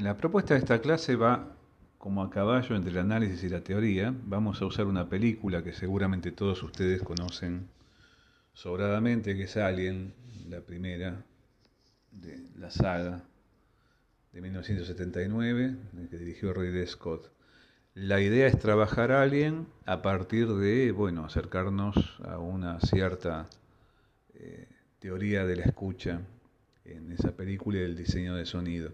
La propuesta de esta clase va como a caballo entre el análisis y la teoría. Vamos a usar una película que seguramente todos ustedes conocen sobradamente, que es Alien, la primera de la saga de 1979, que dirigió Ridley Scott. La idea es trabajar Alien a partir de, bueno, acercarnos a una cierta eh, teoría de la escucha en esa película y del diseño de sonido.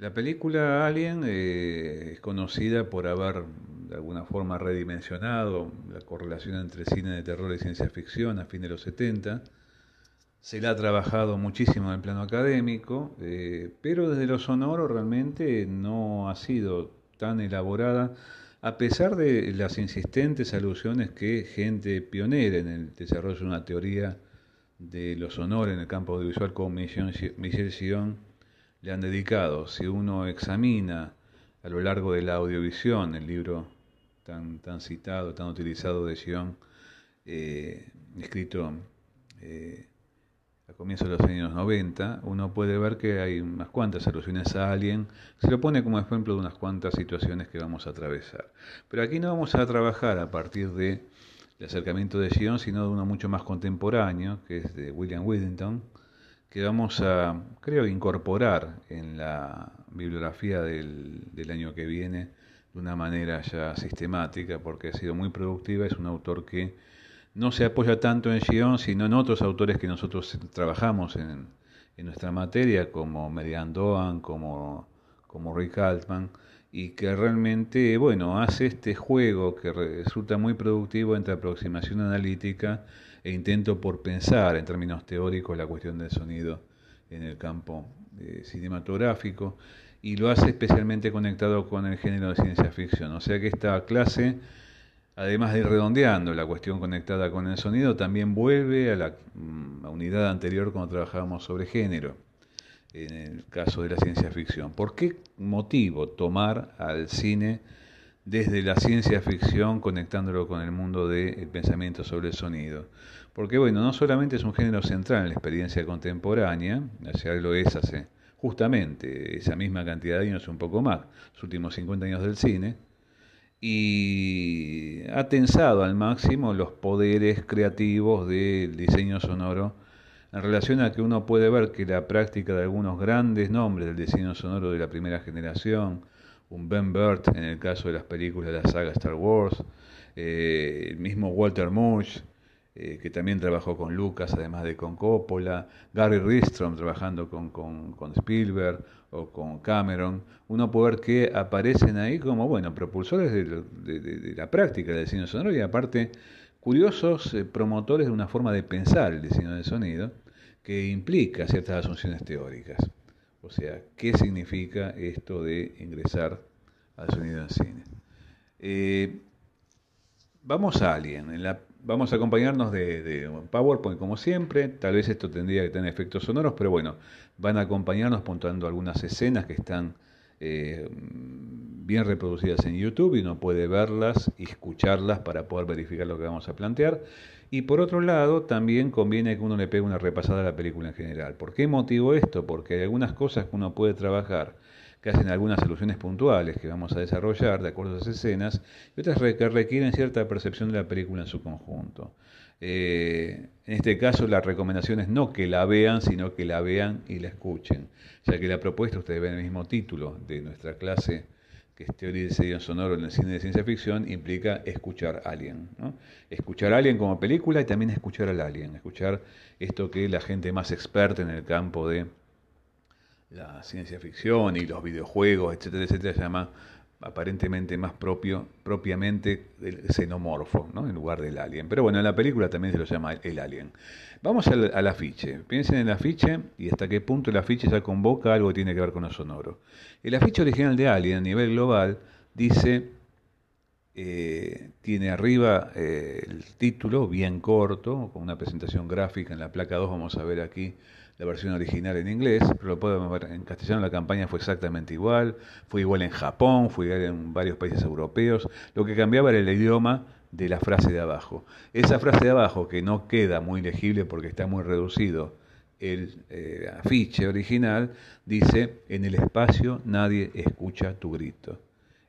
La película Alien eh, es conocida por haber de alguna forma redimensionado la correlación entre cine de terror y ciencia ficción a fin de los 70. Se la ha trabajado muchísimo en el plano académico, eh, pero desde lo sonoro realmente no ha sido tan elaborada, a pesar de las insistentes alusiones que gente pionera en el desarrollo de una teoría de lo sonoro en el campo audiovisual como Michel Sion le han dedicado. Si uno examina a lo largo de la audiovisión, el libro tan, tan citado, tan utilizado de Sion, eh, escrito eh, a comienzos de los años 90, uno puede ver que hay unas cuantas alusiones a alguien, se lo pone como ejemplo de unas cuantas situaciones que vamos a atravesar. Pero aquí no vamos a trabajar a partir de el acercamiento de Sion, sino de uno mucho más contemporáneo, que es de William Whittington, que vamos a, creo, incorporar en la bibliografía del, año que viene de una manera ya sistemática, porque ha sido muy productiva, es un autor que no se apoya tanto en Gion, sino en otros autores que nosotros trabajamos en, en nuestra materia, como Median Doan, como, como Rick Altman, y que realmente, bueno, hace este juego que resulta muy productivo entre aproximación analítica e intento por pensar en términos teóricos la cuestión del sonido en el campo eh, cinematográfico y lo hace especialmente conectado con el género de ciencia ficción. O sea que esta clase, además de ir redondeando la cuestión conectada con el sonido, también vuelve a la mm, unidad anterior cuando trabajábamos sobre género, en el caso de la ciencia ficción. ¿Por qué motivo tomar al cine? Desde la ciencia ficción conectándolo con el mundo del pensamiento sobre el sonido. Porque bueno, no solamente es un género central en la experiencia contemporánea, ya lo es hace justamente esa misma cantidad de años, un poco más, los últimos 50 años del cine, y ha tensado al máximo los poderes creativos del diseño sonoro en relación a que uno puede ver que la práctica de algunos grandes nombres del diseño sonoro de la primera generación, un Ben Burt en el caso de las películas de la saga Star Wars, eh, el mismo Walter Murch, eh, que también trabajó con Lucas, además de con Coppola, Gary Ristrom trabajando con, con, Spielberg o con Cameron, uno puede ver que aparecen ahí como, bueno, propulsores de, la práctica del diseño sonoro y aparte curiosos eh, promotores de una forma de pensar el diseño del sonido que implica ciertas asunciones teóricas. O sea, ¿qué significa esto de ingresar al sonido en cine? Eh, vamos a alguien. vamos a acompañarnos de, PowerPoint como siempre. Tal vez esto tendría que tener efectos sonoros, pero bueno, van a acompañarnos puntuando algunas escenas que están eh, bien reproducidas en YouTube y uno puede verlas y escucharlas para poder verificar lo que vamos a plantear. Y por otro lado, también conviene que uno le pegue una repasada a la película en general. ¿Por qué motivo esto? Porque hay algunas cosas que uno puede trabajar que hacen algunas soluciones puntuales que vamos a desarrollar de acuerdo a esas escenas, y otras que requieren cierta percepción de la película en su conjunto. Eh, en este caso, la recomendación es no que la vean, sino que la vean y la escuchen, ya que la propuesta, ustedes ven el mismo título de nuestra clase que es teoría de diseño sonoro en el cine de ciencia ficción, implica escuchar a alguien. Escuchar a alguien como película y también escuchar al alien, escuchar esto que la gente más experta en el campo de la ciencia ficción y los videojuegos, etcétera, etcétera, llama aparentemente más propio, propiamente el xenomorfo, ¿no? en lugar del alien. Pero bueno, en la película también se lo llama el alien. Vamos al, al, afiche. Piensen en el afiche y hasta qué punto el afiche ya convoca algo que tiene que ver con lo sonoro. El afiche original de Alien a nivel global dice, eh, tiene arriba eh, el título bien corto, con una presentación gráfica en la placa 2, vamos a ver aquí la versión original en inglés, pero lo podemos ver en castellano, la campaña fue exactamente igual, fue igual en Japón, fue igual en varios países europeos, lo que cambiaba era el idioma de la frase de abajo. Esa frase de abajo, que no queda muy legible porque está muy reducido el eh, afiche original, dice, en el espacio nadie escucha tu grito.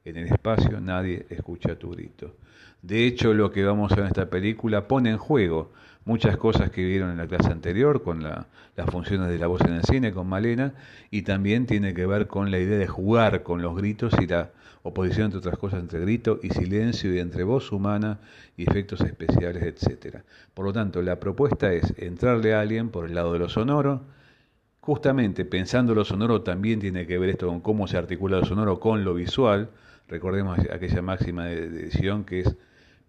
En el espacio nadie escucha tu grito. De hecho, lo que vamos a ver en esta película pone en juego muchas cosas que vieron en la clase anterior con las funciones de la voz en el cine, con Malena, y también tiene que ver con la idea de jugar con los gritos y la oposición, entre otras cosas, entre grito y silencio y entre voz humana y efectos especiales, etc. Por lo tanto, la propuesta es entrarle a alguien por el lado de lo sonoro, justamente pensando lo sonoro también tiene que ver esto con cómo se articula lo sonoro con lo visual, recordemos aquella máxima de edición que es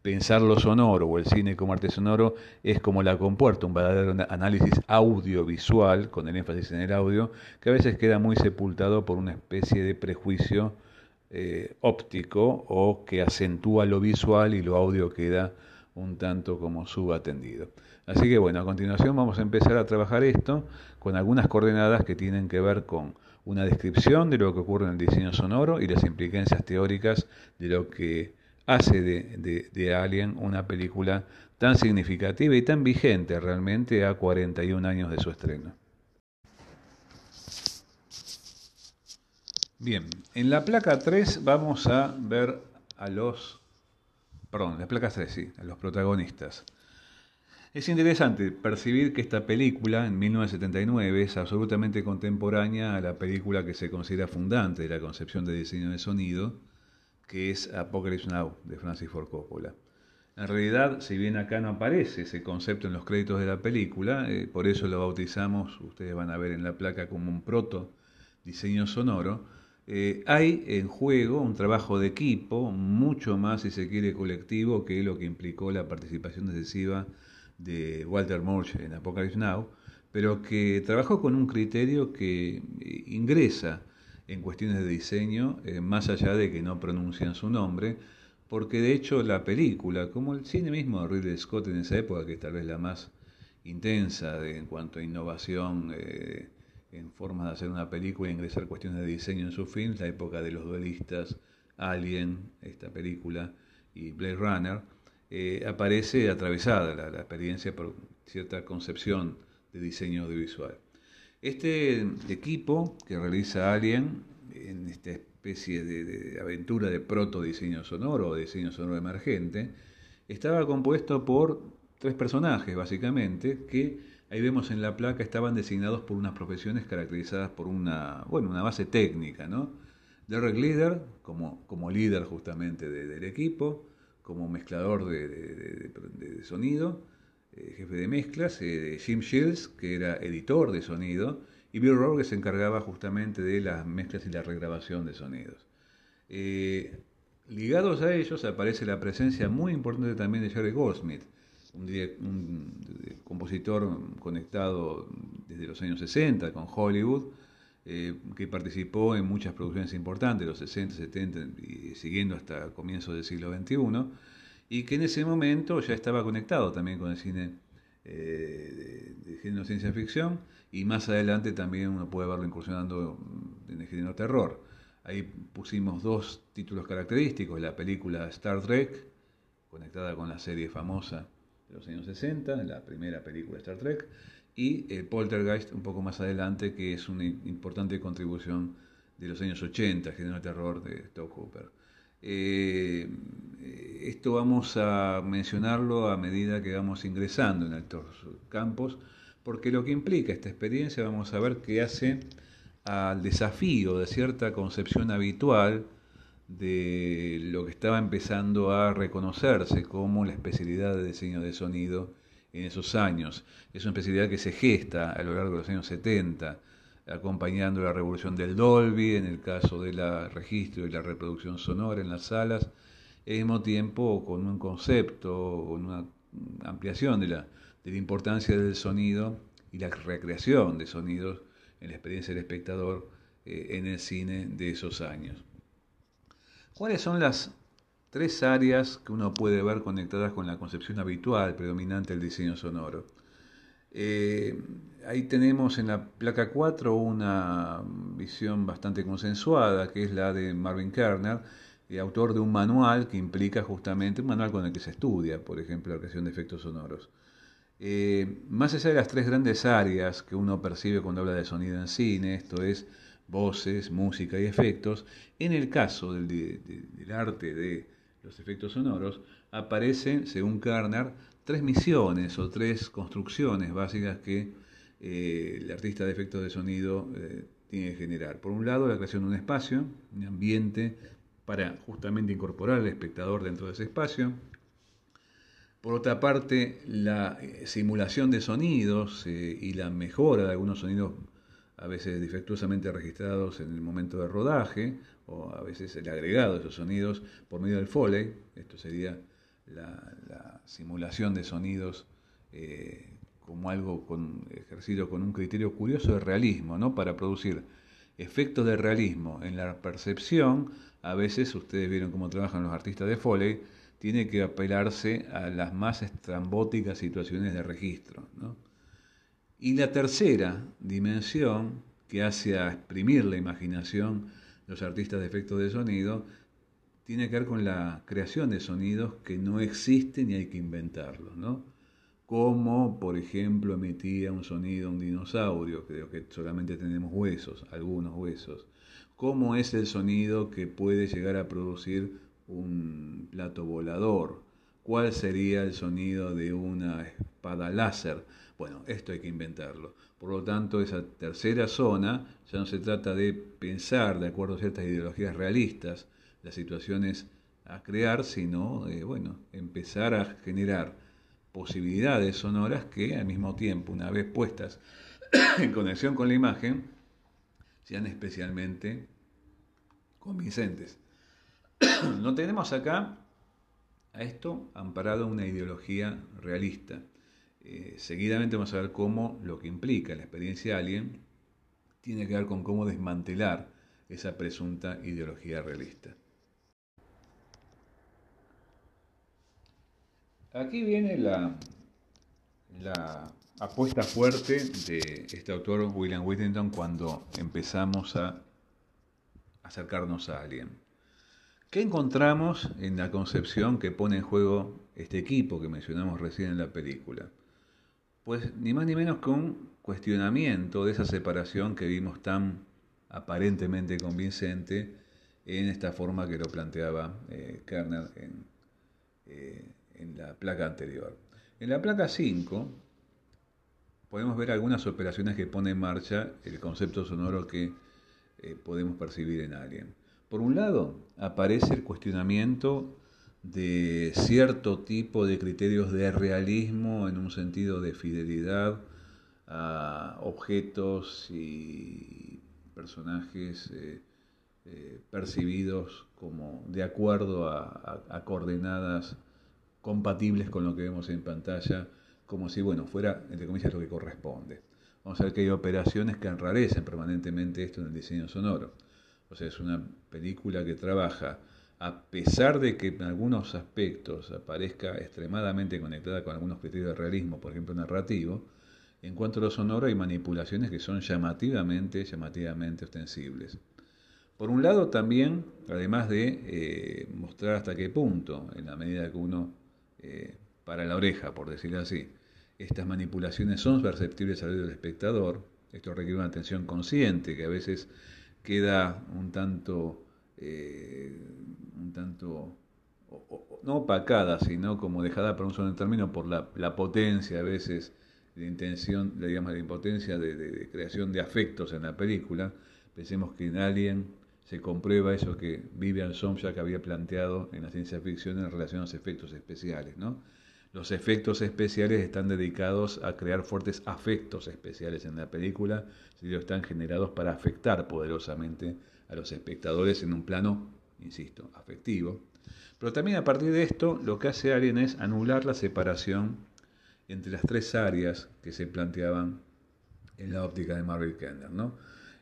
pensar lo sonoro o el cine como arte sonoro es como la compuerta, un verdadero análisis audiovisual, con el énfasis en el audio, que a veces queda muy sepultado por una especie de prejuicio eh, óptico o que acentúa lo visual y lo audio queda un tanto como subatendido. Así que bueno, a continuación vamos a empezar a trabajar esto con algunas coordenadas que tienen que ver con una descripción de lo que ocurre en el diseño sonoro y las implicancias teóricas de lo que hace de, de, Alien una película tan significativa y tan vigente realmente a 41 años de su estreno. Bien, en la placa 3 vamos a ver a los, perdón, la placa 3 sí, a los protagonistas. Es interesante percibir que esta película, en 1979, es absolutamente contemporánea a la película que se considera fundante de la concepción de diseño de sonido, que es Apocalypse Now de Francis Ford Coppola. En realidad, si bien acá no aparece ese concepto en los créditos de la película, eh, por eso lo bautizamos, ustedes van a ver en la placa como un proto diseño sonoro, eh, hay en juego un trabajo de equipo, mucho más, si se quiere, colectivo que lo que implicó la participación decisiva de Walter Murch en Apocalypse Now, pero que trabajó con un criterio que eh, ingresa en cuestiones de diseño, eh, más allá de que no pronuncian su nombre, porque de hecho la película, como el cine mismo de Ridley Scott en esa época, que es tal vez la más intensa en cuanto a innovación eh, en formas de hacer una película e ingresar cuestiones de diseño en su film, la época de los duelistas, Alien, esta película, y Blade Runner, eh, aparece atravesada la, la experiencia por cierta concepción de diseño audiovisual. Este equipo que realiza Alien en esta especie de, aventura de proto diseño sonoro o diseño sonoro emergente, estaba compuesto por tres personajes básicamente que ahí vemos en la placa estaban designados por unas profesiones caracterizadas por una, bueno, una base técnica, ¿no? Derek Leader como, como líder justamente del equipo, como mezclador de sonido, eh, jefe de mezclas, eh, Jim Shields, que era editor de sonido, y Bill Rowe, que se encargaba justamente de las mezclas y la regrabación de sonidos. Eh, ligados a ellos aparece la presencia muy importante también de Jerry Goldsmith, un, compositor conectado desde los años 60 con Hollywood, que participó en muchas producciones importantes, los 60, 70 y siguiendo hasta comienzos del siglo XXI y que en ese momento ya estaba conectado también con el cine eh, de, género ciencia ficción y más adelante también uno puede verlo incursionando en el género terror. Ahí pusimos dos títulos característicos, la película Star Trek, conectada con la serie famosa de los años 60, la primera película Star Trek, y el Poltergeist un poco más adelante, que es una importante contribución de los años 80, género terror de Stoke Hooper. Eh, esto vamos a mencionarlo a medida que vamos ingresando en estos campos, porque lo que implica esta experiencia vamos a ver que hace al desafío de cierta concepción habitual de lo que estaba empezando a reconocerse como la especialidad de diseño de sonido en esos años. Es una especialidad que se gesta a lo largo de los años 70, acompañando la revolución del Dolby, en el caso del registro y la reproducción sonora en las salas, al mismo tiempo con un concepto, con una ampliación de la, importancia del sonido y la recreación de sonidos en la experiencia del espectador eh, en el cine de esos años. ¿Cuáles son las tres áreas que uno puede ver conectadas con la concepción habitual predominante del diseño sonoro? Eh, ahí tenemos en la placa 4 una visión bastante consensuada, que es la de Marvin Kerner, eh, autor de un manual que implica justamente un manual con el que se estudia, por ejemplo, la creación de efectos sonoros. Eh, más allá de las tres grandes áreas que uno percibe cuando habla de sonido en cine, esto es voces, música y efectos, en el caso del, del arte de los efectos sonoros, aparecen, según Kerner, tres misiones o tres construcciones básicas que eh, el artista de efectos de sonido eh, tiene que generar. Por un lado, la creación de un espacio, un ambiente para justamente incorporar al espectador dentro de ese espacio. Por otra parte, la eh, simulación de sonidos y la mejora de algunos sonidos a veces defectuosamente registrados en el momento de rodaje, o a veces el agregado de esos sonidos por medio del Foley, esto sería la, simulación de sonidos como algo ejercido con un criterio curioso de realismo, ¿no? Para producir efectos de realismo en la percepción, a veces ustedes vieron cómo trabajan los artistas de Foley, tiene que apelarse a las más estrambóticas situaciones de registro. Y la tercera dimensión, que hace a exprimir la imaginación los artistas de efectos de sonido, tiene que ver con la creación de sonidos que no existen y hay que inventarlos. ¿no? como por ejemplo emitía un sonido un dinosaurio, creo que solamente tenemos huesos, algunos huesos, cómo es el sonido que puede llegar a producir un plato volador, cuál sería el sonido de una espada láser. Bueno, esto hay que inventarlo. Por lo tanto, esa tercera zona ya no se trata de pensar de acuerdo a ciertas ideologías realistas las situaciones a crear, sino de, bueno, empezar a generar posibilidades sonoras que al mismo tiempo, una vez puestas en conexión con la imagen, sean especialmente convincentes. no tenemos acá a esto amparado una ideología realista. Eh, seguidamente vamos a ver cómo lo que implica la experiencia alien tiene que ver con cómo desmantelar esa presunta ideología realista. Aquí viene la, la apuesta fuerte de este autor William Whittington cuando empezamos a acercarnos a alguien. ¿Qué encontramos en la concepción que pone en juego este equipo que mencionamos recién en la película? Pues ni más ni menos que un cuestionamiento de esa separación que vimos tan aparentemente convincente en esta forma que lo planteaba eh, Kerner en, eh, la placa anterior. En la placa 5 podemos ver algunas operaciones que pone en marcha el concepto sonoro que eh, podemos percibir en alguien. Por un lado, aparece el cuestionamiento de cierto tipo de criterios de realismo en un sentido de fidelidad a objetos y personajes eh, eh, percibidos como de acuerdo a coordenadas compatibles con lo que vemos en pantalla, como si, bueno, fuera, entre comillas, lo que corresponde. Vamos a ver que hay operaciones que enrarecen permanentemente esto en el diseño sonoro. O sea, es una película que trabaja, a pesar de que en algunos aspectos aparezca extremadamente conectada con algunos criterios de realismo, por ejemplo narrativo, en cuanto a lo sonoro hay manipulaciones que son llamativamente, llamativamente ostensibles. Por un lado también, además de eh, mostrar hasta qué punto, en la medida que uno eh, para la oreja, por decirlo así. Estas manipulaciones son perceptibles al oído del espectador. Esto requiere una atención consciente que a veces queda un tanto, eh, un tanto no opacada, sino como dejada por un solo término por la, potencia a veces de intención, digamos, la impotencia de, de, creación de afectos en la película. Pensemos que en Alien se comprueba eso que Vivian Somchak había planteado en la ciencia ficción en relación a los efectos especiales. ¿no? Los efectos especiales están dedicados a crear fuertes afectos especiales en la película, si están generados para afectar poderosamente a los espectadores en un plano, insisto, afectivo. Pero también a partir de esto, lo que hace Alien es anular la separación entre las tres áreas que se planteaban en la óptica de Marvel Kender, ¿no?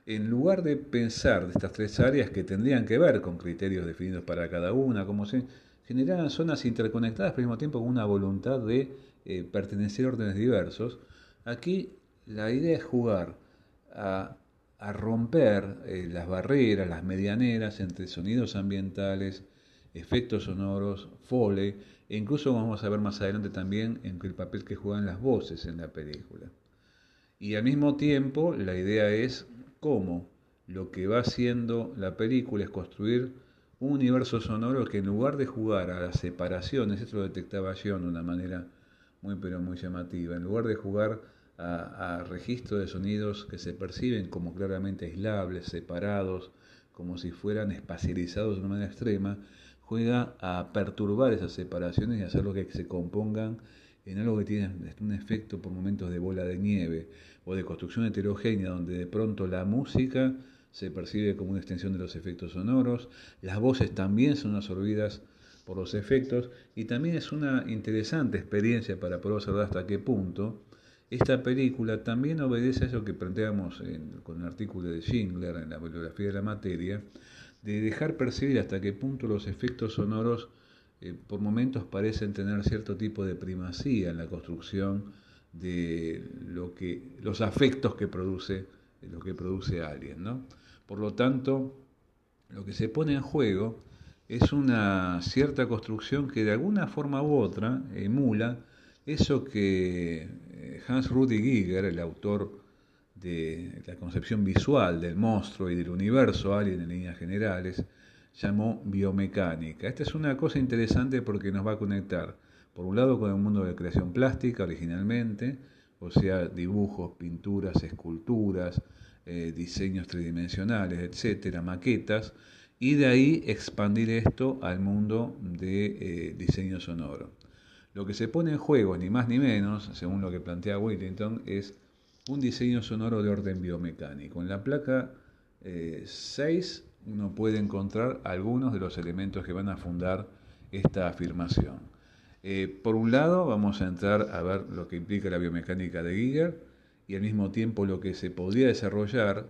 en lugar de pensar de estas tres áreas que tendrían que ver con criterios definidos para cada una, como se generaran zonas interconectadas, pero al mismo tiempo con una voluntad de eh, pertenecer a órdenes diversos, aquí la idea es jugar a, romper eh, las barreras, las medianeras entre sonidos ambientales efectos sonoros, foley, e incluso vamos a ver más adelante también en el papel que juegan las voces en la película. Y al mismo tiempo, la idea es cómo lo que va haciendo la película es construir un universo sonoro que en lugar de jugar a las separaciones, esto lo detectaba John de una manera muy pero muy llamativa, en lugar de jugar a, registros de sonidos que se perciben como claramente aislables, separados, como si fueran espacializados de una manera extrema, juega a perturbar esas separaciones y hacerlo que se compongan en algo que tiene un efecto por momentos de bola de nieve o de construcción heterogénea, donde de pronto la música se percibe como una extensión de los efectos sonoros, las voces también son absorbidas por los efectos y también es una interesante experiencia para poder observar hasta qué punto esta película también obedece a eso que planteamos con el artículo de Schindler en la bibliografía de la materia, de dejar percibir hasta qué punto los efectos sonoros eh, por momentos parecen tener cierto tipo de primacía en la construcción de lo que, los afectos que produce, lo que produce alguien. ¿no? Por lo tanto, lo que se pone en juego es una cierta construcción que de alguna forma u otra emula eso que eh, Hans Rudi Giger, el autor de la concepción visual del monstruo y del universo alien en líneas generales, llamó biomecánica. Esta es una cosa interesante porque nos va a conectar, por un lado, con el mundo de creación plástica originalmente, o sea, dibujos, pinturas, esculturas, eh, diseños tridimensionales, etcétera, maquetas, y de ahí expandir esto al mundo de eh, diseño sonoro. Lo que se pone en juego, ni más ni menos, según lo que plantea Whittington, es un diseño sonoro de orden biomecánico. En la placa 6 eh, uno puede encontrar algunos de los elementos que van a fundar esta afirmación. Eh, por un lado, vamos a entrar a ver lo que implica la biomecánica de Giger y al mismo tiempo lo que se podría desarrollar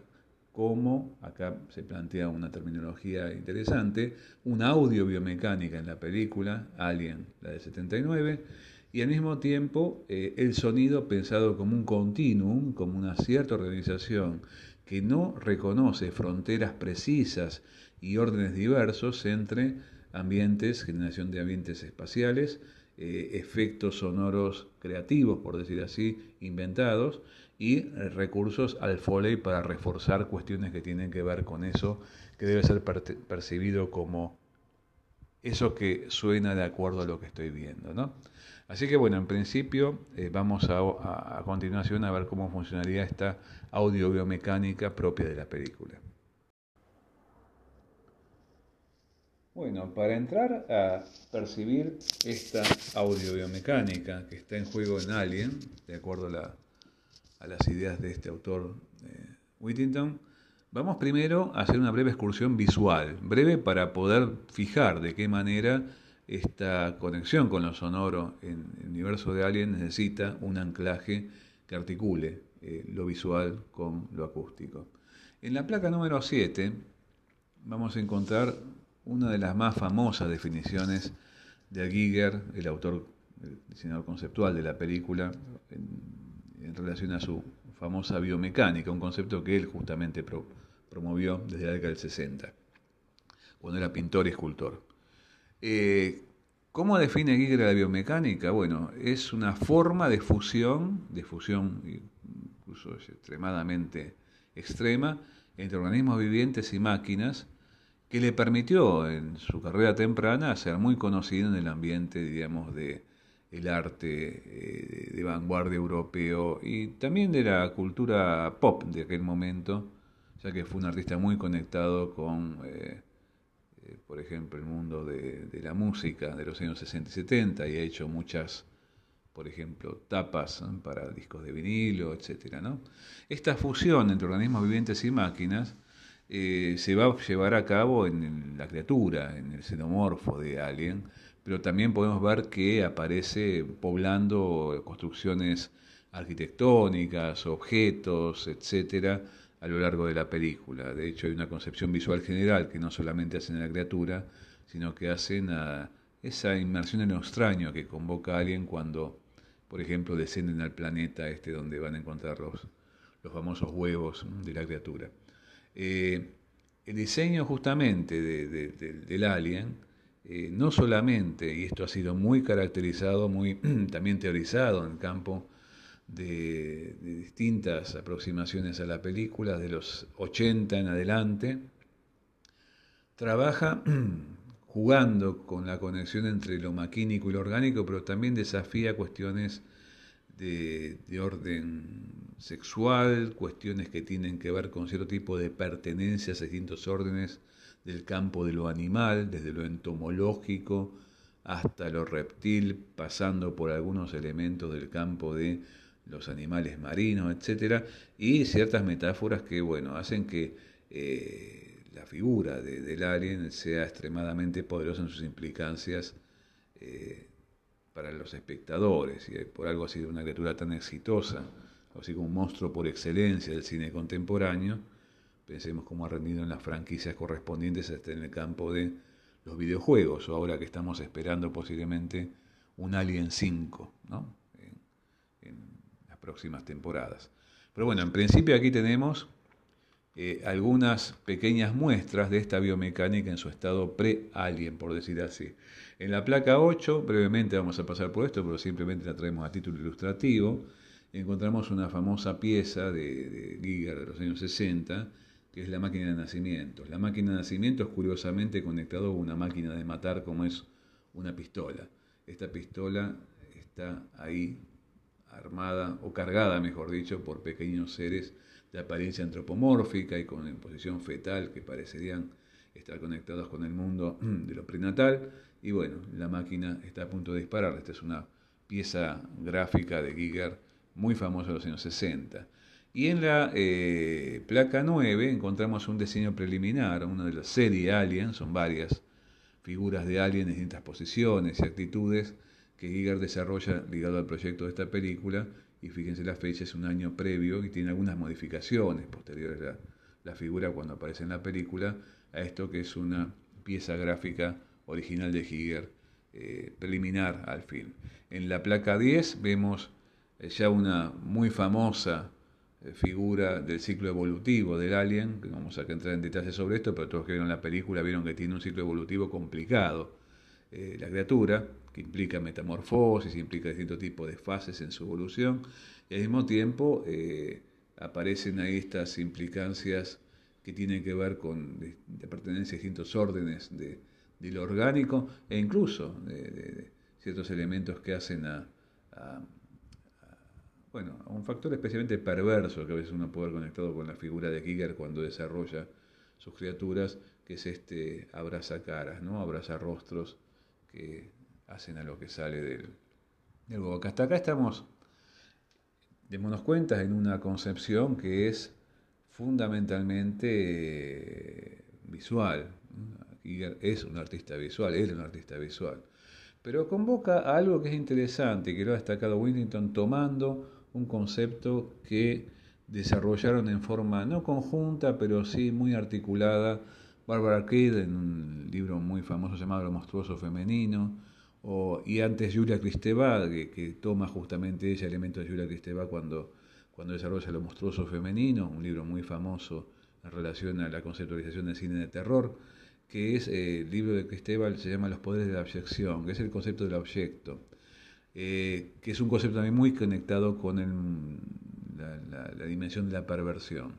como, acá se plantea una terminología interesante, una audio biomecánica en la película Alien, la de 79, y al mismo tiempo eh, el sonido pensado como un continuum, como una cierta organización que no reconoce fronteras precisas y órdenes diversos entre ambientes, generación de ambientes espaciales, eh, efectos sonoros creativos, por decir así, inventados, y eh, recursos al Foley para reforzar cuestiones que tienen que ver con eso, que debe ser percibido como eso que suena de acuerdo a lo que estoy viendo. ¿no? Así que bueno, en principio eh, vamos a, a, continuación a ver cómo funcionaría esta audio biomecánica propia de la película. Bueno, para entrar a percibir esta audio biomecánica que está en juego en Alien, de acuerdo a la a las ideas de este autor eh, Whittington, vamos primero a hacer una breve excursión visual, breve para poder fijar de qué manera esta conexión con lo sonoro en el universo de Alien necesita un anclaje que articule eh, lo visual con lo acústico. En la placa número 7 vamos a encontrar una de las más famosas definiciones de Giger, el autor, el diseñador conceptual de la película, relación a su famosa biomecánica, un concepto que él justamente promovió desde la década del 60, cuando era pintor y escultor. Eh, ¿Cómo define Giger la biomecánica? Bueno, es una forma de fusión, de fusión incluso extremadamente extrema, entre organismos vivientes y máquinas, que le permitió en su carrera temprana ser muy conocido en el ambiente, digamos, de, el arte eh, de vanguardia europeo y también de la cultura pop de aquel momento, ya que fue un artista muy conectado con, eh, eh, por ejemplo, el mundo de, la música de los años 60 y 70 y ha hecho muchas, por ejemplo, tapas para discos de vinilo, etc. ¿no? Esta fusión entre organismos vivientes y máquinas se va a llevar a cabo en la criatura, en el xenomorfo de Alien, pero también podemos ver que aparece poblando construcciones arquitectónicas, objetos, etcétera, a lo largo de la película. De hecho, hay una concepción visual general que no solamente hacen a la criatura, sino que hacen a esa inmersión en lo extraño que convoca a alguien cuando, por ejemplo, descienden al planeta este donde van a encontrar los, los famosos huevos de la criatura. Eh, el diseño justamente del alien eh, no solamente, y esto ha sido muy caracterizado, muy también teorizado en el campo de, distintas aproximaciones a la película, de los 80 en adelante, trabaja jugando con la conexión entre lo maquínico y lo orgánico, pero también desafía cuestiones de, de, orden sexual, cuestiones que tienen que ver con cierto tipo de pertenencias a distintos órdenes del campo de lo animal, desde lo entomológico hasta lo reptil, pasando por algunos elementos del campo de los animales marinos, etcétera, y ciertas metáforas que, bueno, hacen que eh, la figura del alien sea extremadamente poderosa en sus implicancias eh, para los espectadores, y por algo ha sido una criatura tan exitosa, así como un monstruo por excelencia del cine contemporáneo, pensemos cómo ha rendido en las franquicias correspondientes hasta en el campo de los videojuegos, o ahora que estamos esperando posiblemente un Alien 5, ¿no? próximas temporadas. Pero bueno, en principio aquí tenemos eh, algunas pequeñas muestras de esta biomecánica en su estado pre-alien, por decir así. En la placa 8, brevemente vamos a pasar por esto, pero simplemente la traemos a título ilustrativo, encontramos una famosa pieza de Giger de los años 60, que es la máquina de nacimiento. La máquina de nacimiento es curiosamente conectado a una máquina de matar como es una pistola. Esta pistola está ahí armada o cargada, mejor dicho, por pequeños seres de apariencia antropomórfica y con posición fetal que parecerían estar conectados con el mundo de lo prenatal. Y bueno, la máquina está a punto de disparar. Esta es una pieza gráfica de Giger muy famosa de los años 60. Y en la eh, placa 9 encontramos un diseño preliminar, una de las series Alien, son varias figuras de Alien en distintas posiciones y actitudes que Giger desarrolla ligado al proyecto de esta película, y fíjense la fecha, es un año previo y tiene algunas modificaciones posteriores a la, figura cuando aparece en la película, a esto que es una pieza gráfica original de Giger, eh, preliminar al film. En la placa 10 vemos ya una muy famosa figura del ciclo evolutivo del alien, que vamos a entrar en detalles sobre esto, pero todos que vieron la película vieron que tiene un ciclo evolutivo complicado la criatura, que implica metamorfosis, implica distintos tipos de fases en su evolución, y al mismo tiempo eh, aparecen ahí estas implicancias que tienen que ver con la pertenencia a distintos órdenes de, lo orgánico e incluso de, ciertos elementos que hacen a, bueno, un factor especialmente perverso que a veces uno puede haber conectado con la figura de Giger cuando desarrolla sus criaturas, que es este abraza caras, ¿no? abraza rostros que hacen a lo que sale del, del boca. Hasta acá estamos, démonos cuenta, en una concepción que es fundamentalmente eh, visual. es un artista visual, él es un artista visual. Pero convoca a algo que es interesante, que lo ha destacado Whittington tomando un concepto que desarrollaron en forma no conjunta, pero sí muy articulada. Barbara Kidd en un libro muy famoso llamado Lo monstruoso femenino, y antes Julia Kristeva, que, toma justamente ella elementos de Julia Kristeva cuando, cuando desarrolla Lo monstruoso femenino, un libro muy famoso en relación a la conceptualización del cine de terror, que es eh, el libro de Kristeva, se llama Los poderes de la objeción, que es el concepto del objeto, eh, que es un concepto también muy conectado con la, dimensión de la perversión.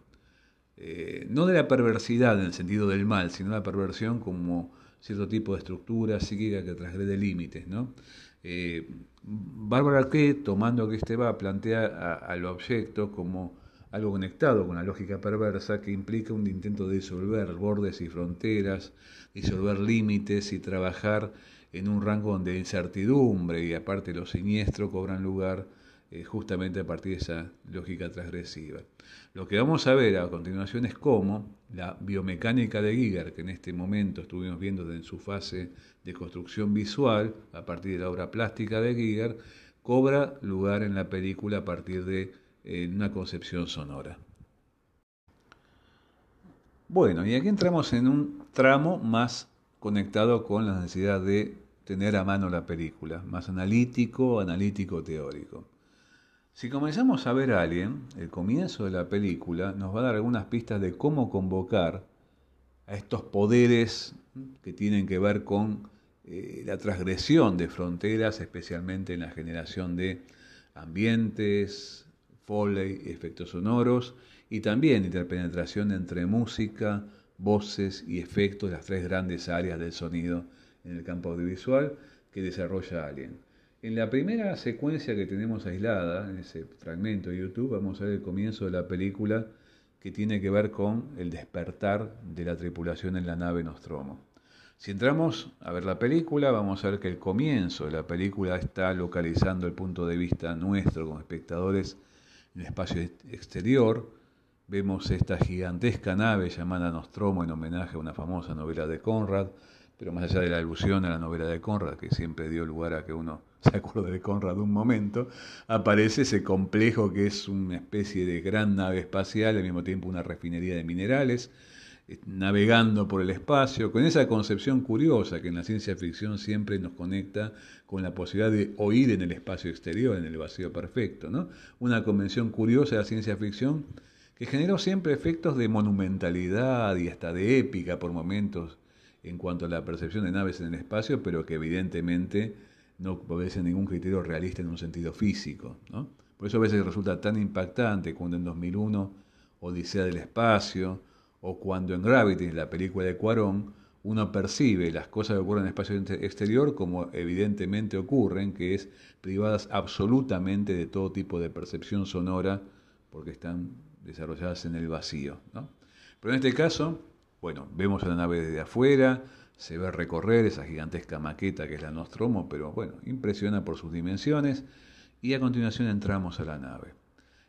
Eh, no de la perversidad en el sentido del mal, sino la perversión como cierto tipo de estructura psíquica que transgrede límites. ¿no? Eh, Bárbara que tomando que este va, plantea al objeto como algo conectado con la lógica perversa que implica un intento de disolver bordes y fronteras, disolver límites y trabajar en un rango donde incertidumbre y aparte lo siniestro cobran lugar eh, justamente a partir de esa lógica transgresiva. Lo que vamos a ver a continuación es cómo la biomecánica de Giger, que en este momento estuvimos viendo en su fase de construcción visual, a partir de la obra plástica de Giger, cobra lugar en la película a partir de una concepción sonora. Bueno, y aquí entramos en un tramo más conectado con la necesidad de tener a mano la película, más analítico, analítico, teórico. Si comenzamos a ver a alguien, el comienzo de la película nos va a dar algunas pistas de cómo convocar a estos poderes que tienen que ver con eh, la transgresión de fronteras, especialmente en la generación de ambientes, foley, efectos sonoros y también interpenetración entre música, voces y efectos, las tres grandes áreas del sonido en el campo audiovisual que desarrolla Alien. En la primera secuencia que tenemos aislada, en ese fragmento de YouTube, vamos a ver el comienzo de la película que tiene que ver con el despertar de la tripulación en la nave Nostromo. Si entramos a ver la película, vamos a ver que el comienzo de la película está localizando el punto de vista nuestro como espectadores en el espacio exterior. Vemos esta gigantesca nave llamada Nostromo en homenaje a una famosa novela de Conrad, pero más allá de la alusión a la novela de Conrad, que siempre dio lugar a que uno se acuerde de Conrad un momento, aparece ese complejo que es una especie de gran nave espacial, al mismo tiempo una refinería de minerales, navegando por el espacio, con esa concepción curiosa que en la ciencia ficción siempre nos conecta con la posibilidad de oír en el espacio exterior, en el vacío perfecto. ¿no? Una convención curiosa de la ciencia ficción que generó siempre efectos de monumentalidad y hasta de épica por momentos en cuanto a la percepción de naves en el espacio, pero que evidentemente no obedece ningún criterio realista en un sentido físico. ¿no? Por eso a veces resulta tan impactante cuando en 2001 Odisea del Espacio, o cuando en Gravity, la película de Cuarón, uno percibe las cosas que ocurren en el espacio exterior como evidentemente ocurren, que es privadas absolutamente de todo tipo de percepción sonora, porque están desarrolladas en el vacío. Pero en este caso, bueno, vemos a la nave desde afuera, se ve recorrer esa gigantesca maqueta que es la Nostromo, pero bueno, impresiona por sus dimensiones, y a continuación entramos a la nave.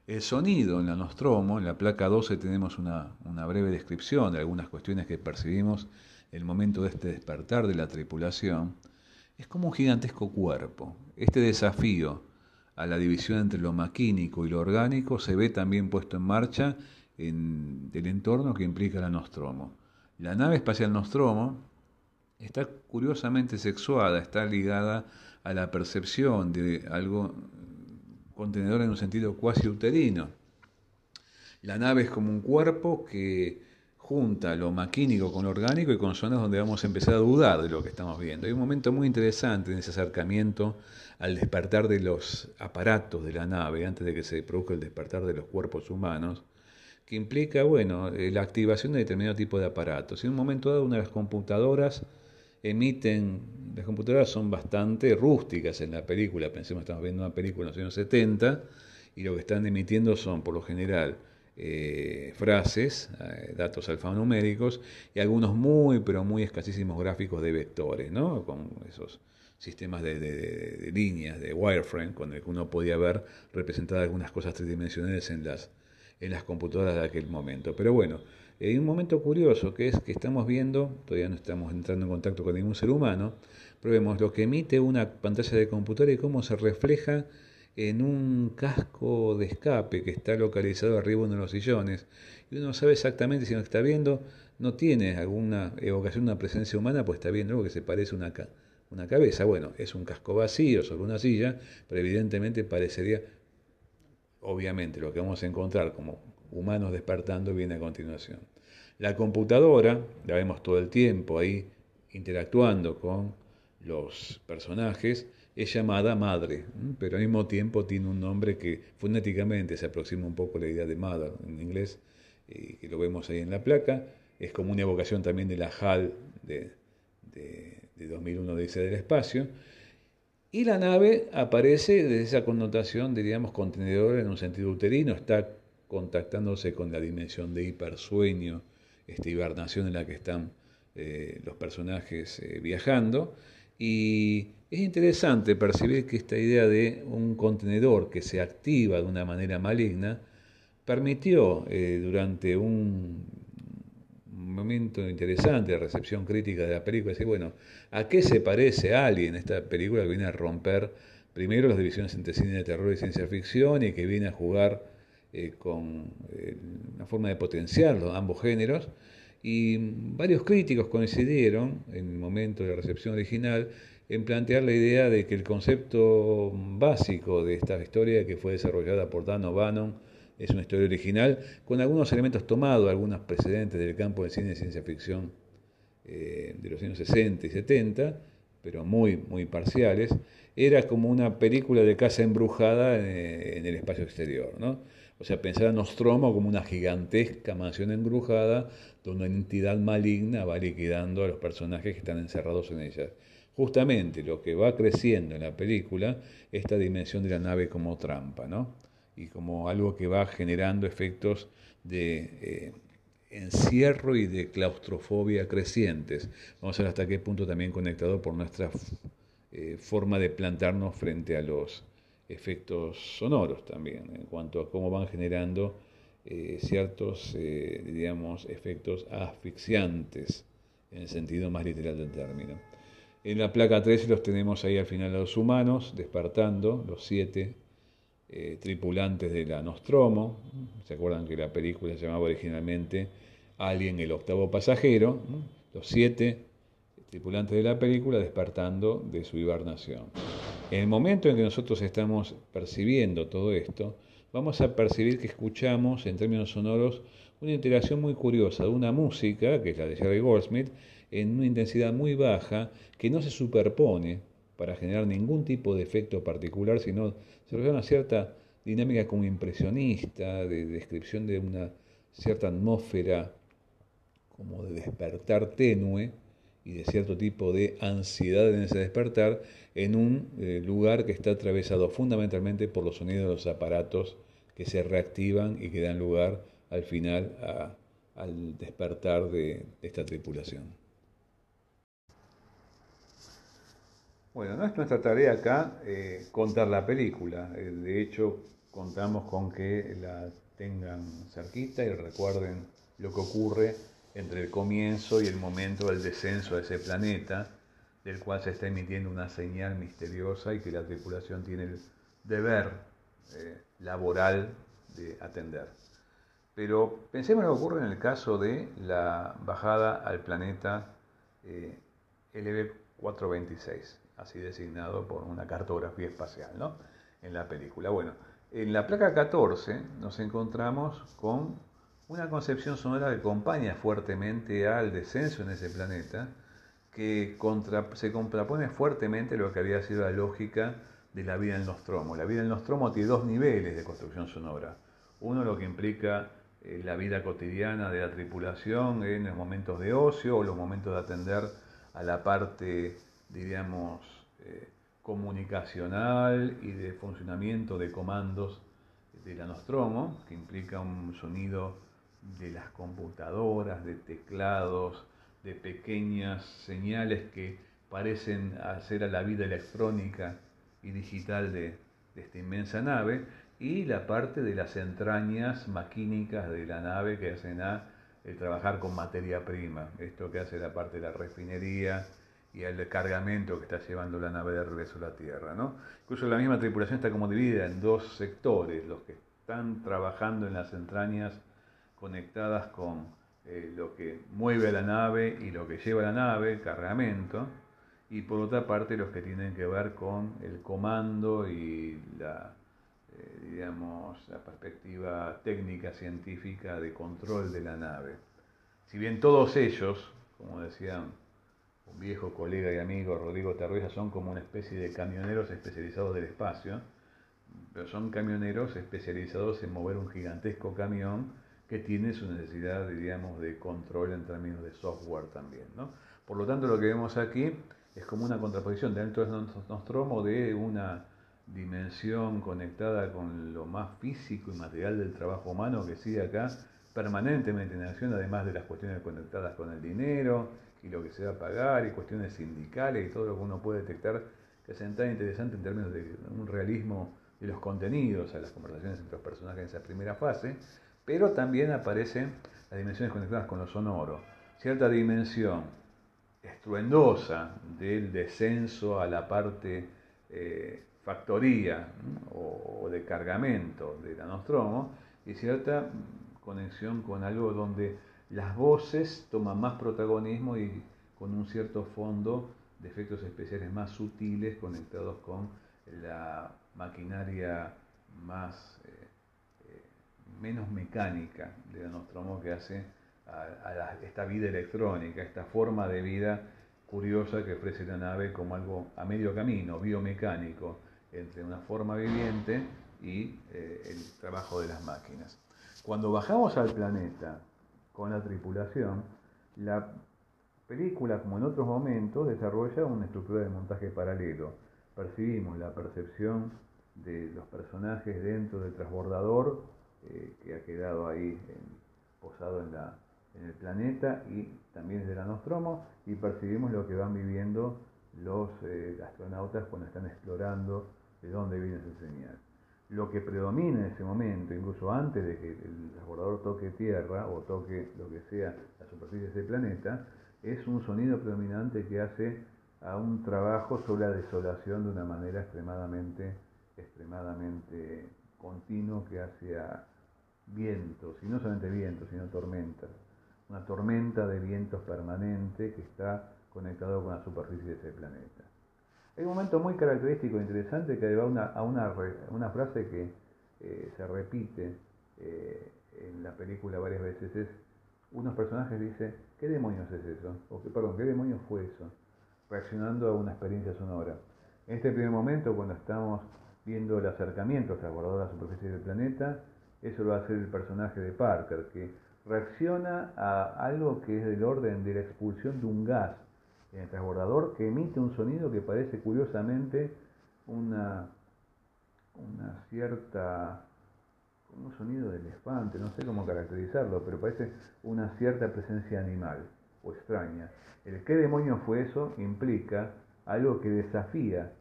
El sonido en la Nostromo, en la placa 12 tenemos una, breve descripción de algunas cuestiones que percibimos en el momento de este despertar de la tripulación. Es como un gigantesco cuerpo. Este desafío a la división entre lo maquínico y lo orgánico se ve también puesto en marcha en el entorno que implica la Nostromo. La nave espacial Nostromo está curiosamente sexuada, está ligada a la percepción de algo contenedor en un sentido cuasi uterino. La nave es como un cuerpo que junta lo maquínico con lo orgánico y con zonas donde vamos a empezar a dudar de lo que estamos viendo. Hay un momento muy interesante en ese acercamiento al despertar de los aparatos de la nave, antes de que se produzca el despertar de los cuerpos humanos, que implica, bueno, la activación de determinado tipo de aparatos. En un momento dado, una las computadoras emiten, las computadoras son bastante rústicas en la película, pensemos estamos viendo una película en los años 70 y lo que están emitiendo son por lo general eh, frases, eh, datos alfanuméricos y algunos muy pero muy escasísimos gráficos de vectores, ¿no? con esos sistemas de, líneas, de wireframe, con el que uno podía ver representadas algunas cosas tridimensionales en las, en las computadoras de aquel momento. Pero bueno, hay un momento curioso que es que estamos viendo, todavía no estamos entrando en contacto con ningún ser humano, pero vemos lo que emite una pantalla de computadora y cómo se refleja en un casco de escape que está localizado arriba de uno de los sillones. Y uno sabe exactamente si lo está viendo no tiene alguna evocación de una presencia humana, pues está viendo algo que se parece a una, una cabeza. Bueno, es un casco vacío sobre una silla, pero evidentemente parecería, obviamente, lo que vamos a encontrar como humanos despertando viene a continuación. La computadora, la vemos todo el tiempo ahí interactuando con los personajes, es llamada madre, pero al mismo tiempo tiene un nombre que fonéticamente se aproxima un poco a la idea de mother en inglés, y que lo vemos ahí en la placa. Es como una evocación también de la HAL de, de, de 2001 de del espacio. Y la nave aparece desde esa connotación, diríamos, contenedor en un sentido uterino, está contactándose con la dimensión de hipersueño esta hibernación en la que están eh, los personajes eh, viajando. Y es interesante percibir que esta idea de un contenedor que se activa de una manera maligna permitió eh, durante un momento interesante de recepción crítica de la película decir, bueno, ¿a qué se parece Alien, esta película que viene a romper primero las divisiones entre cine de terror y ciencia ficción y que viene a jugar eh, con eh, una forma de potenciar los, ambos géneros, y varios críticos coincidieron en el momento de la recepción original en plantear la idea de que el concepto básico de esta historia que fue desarrollada por Dan O'Bannon es una historia original con algunos elementos tomados, algunos precedentes del campo del cine de ciencia ficción eh, de los años 60 y 70, pero muy, muy parciales, era como una película de casa embrujada en, el espacio exterior, ¿no? O sea, pensar a Nostromo como una gigantesca mansión embrujada donde una entidad maligna va liquidando a los personajes que están encerrados en ella. Justamente lo que va creciendo en la película, esta dimensión de la nave como trampa, ¿no? Y como algo que va generando efectos de eh, encierro y de claustrofobia crecientes. Vamos a ver hasta qué punto también conectado por nuestra eh, forma de plantarnos frente a los efectos sonoros también, en cuanto a cómo van generando eh, ciertos, digamos, efectos asfixiantes, en el sentido más literal del término. En la placa 13 los tenemos ahí al final los humanos, despertando, los siete tripulantes de la Nostromo. ¿Se acuerdan que la película se llamaba originalmente Alien el octavo pasajero? Los siete tripulantes de la película despertando de su hibernación. En el momento en que nosotros estamos percibiendo todo esto, vamos a percibir que escuchamos, en términos sonoros, una interacción muy curiosa de una música, que es la de Jerry Goldsmith, en una intensidad muy baja, que no se superpone para generar ningún tipo de efecto particular, sino se refiere una cierta dinámica como impresionista, de descripción de una cierta atmósfera como de despertar tenue, y de cierto tipo de ansiedad en ese despertar en un eh, lugar que está atravesado fundamentalmente por los sonidos de los aparatos que se reactivan y que dan lugar al final al despertar de, esta tripulación. Bueno, no es nuestra tarea acá eh, contar la película, eh, de hecho contamos con que la tengan cerquita y recuerden lo que ocurre entre el comienzo y el momento del descenso de ese planeta, del cual se está emitiendo una señal misteriosa y que la tripulación tiene el deber eh, laboral de atender. Pero pensemos lo que ocurre en el caso de la bajada al planeta eh, LB426, así designado por una cartografía espacial ¿no? en la película. Bueno, en la placa 14 nos encontramos con una concepción sonora que acompaña fuertemente al descenso en ese planeta, que se contrapone fuertemente lo que había sido la lógica de la vida en Nostromo. La vida en Nostromo tiene dos niveles de construcción sonora. Uno lo que implica eh, la vida cotidiana de la tripulación en los momentos de ocio o los momentos de atender a la parte, diríamos, eh, comunicacional y de funcionamiento de comandos de la Nostromo, que implica un sonido de las computadoras, de teclados, de pequeñas señales que parecen hacer a la vida electrónica y digital de, esta inmensa nave, y la parte de las entrañas maquínicas de la nave que hacen a el trabajar con materia prima, esto que hace la parte de la refinería y el cargamento que está llevando la nave de regreso a la Tierra. ¿no? Incluso la misma tripulación está como dividida en dos sectores, los que están trabajando en las entrañas conectadas con eh, lo que mueve a la nave y lo que lleva a la nave, el cargamento, y por otra parte los que tienen que ver con el comando y la, eh, digamos, la perspectiva técnica científica de control de la nave. Si bien todos ellos, como decía un viejo colega y amigo Rodrigo Tarruella, son como una especie de camioneros especializados del espacio, pero son camioneros especializados en mover un gigantesco camión que tiene su necesidad, diríamos, de control en términos de software también. ¿no? Por lo tanto, lo que vemos aquí es como una contraposición dentro de Nostromo de una dimensión conectada con lo más físico y material del trabajo humano que sigue acá permanentemente en acción, además de las cuestiones conectadas con el dinero y lo que se va a pagar y cuestiones sindicales y todo lo que uno puede detectar que es tan interesante en términos de un realismo de los contenidos a las conversaciones entre los personajes en esa primera fase, pero también aparecen las dimensiones conectadas con lo sonoro, cierta dimensión estruendosa del descenso a la parte eh, factoría o, de cargamento de la Nostromo y cierta conexión con algo donde las voces toman más protagonismo y con un cierto fondo de efectos especiales más sutiles conectados con la maquinaria más eh, menos mecánica de Nostromo que hace a, esta vida electrónica, esta forma de vida curiosa que ofrece la nave como algo a medio camino, biomecánico, entre una forma viviente y eh, el trabajo de las máquinas. Cuando bajamos al planeta con la tripulación, la película, como en otros momentos, desarrolla una estructura de montaje paralelo. Percibimos la percepción de los personajes dentro del transbordador eh, que ha quedado ahí posado en, el planeta y también desde la Nostromo y percibimos lo que van viviendo los eh, astronautas cuando están explorando de dónde viene esa señal. Lo que predomina en ese momento, incluso antes de que el transbordador toque tierra o toque lo que sea la superficie de ese planeta, es un sonido predominante que hace a un trabajo sobre la desolación de una manera extremadamente, extremadamente continuo que hace a vientos, y no solamente vientos, sino tormentas. Una tormenta de vientos permanente que está conectado con la superficie de ese planeta. Hay un momento muy característico e interesante que va a una, frase que eh, se repite eh, en la película varias veces. Es, unos personajes dicen, ¿qué demonios es eso? O perdón, ¿qué demonios fue eso? Reaccionando a una experiencia sonora. En este primer momento, cuando estamos viendo el acercamiento hacia la superficie del planeta, eso lo hacer el personaje de Parker, que reacciona a algo que es del orden de la expulsión de un gas en el transbordador que emite un sonido que parece curiosamente una, una cierta un sonido de elefante, no sé cómo caracterizarlo, pero parece una cierta presencia animal o extraña. El qué demonio fue eso implica algo que desafía,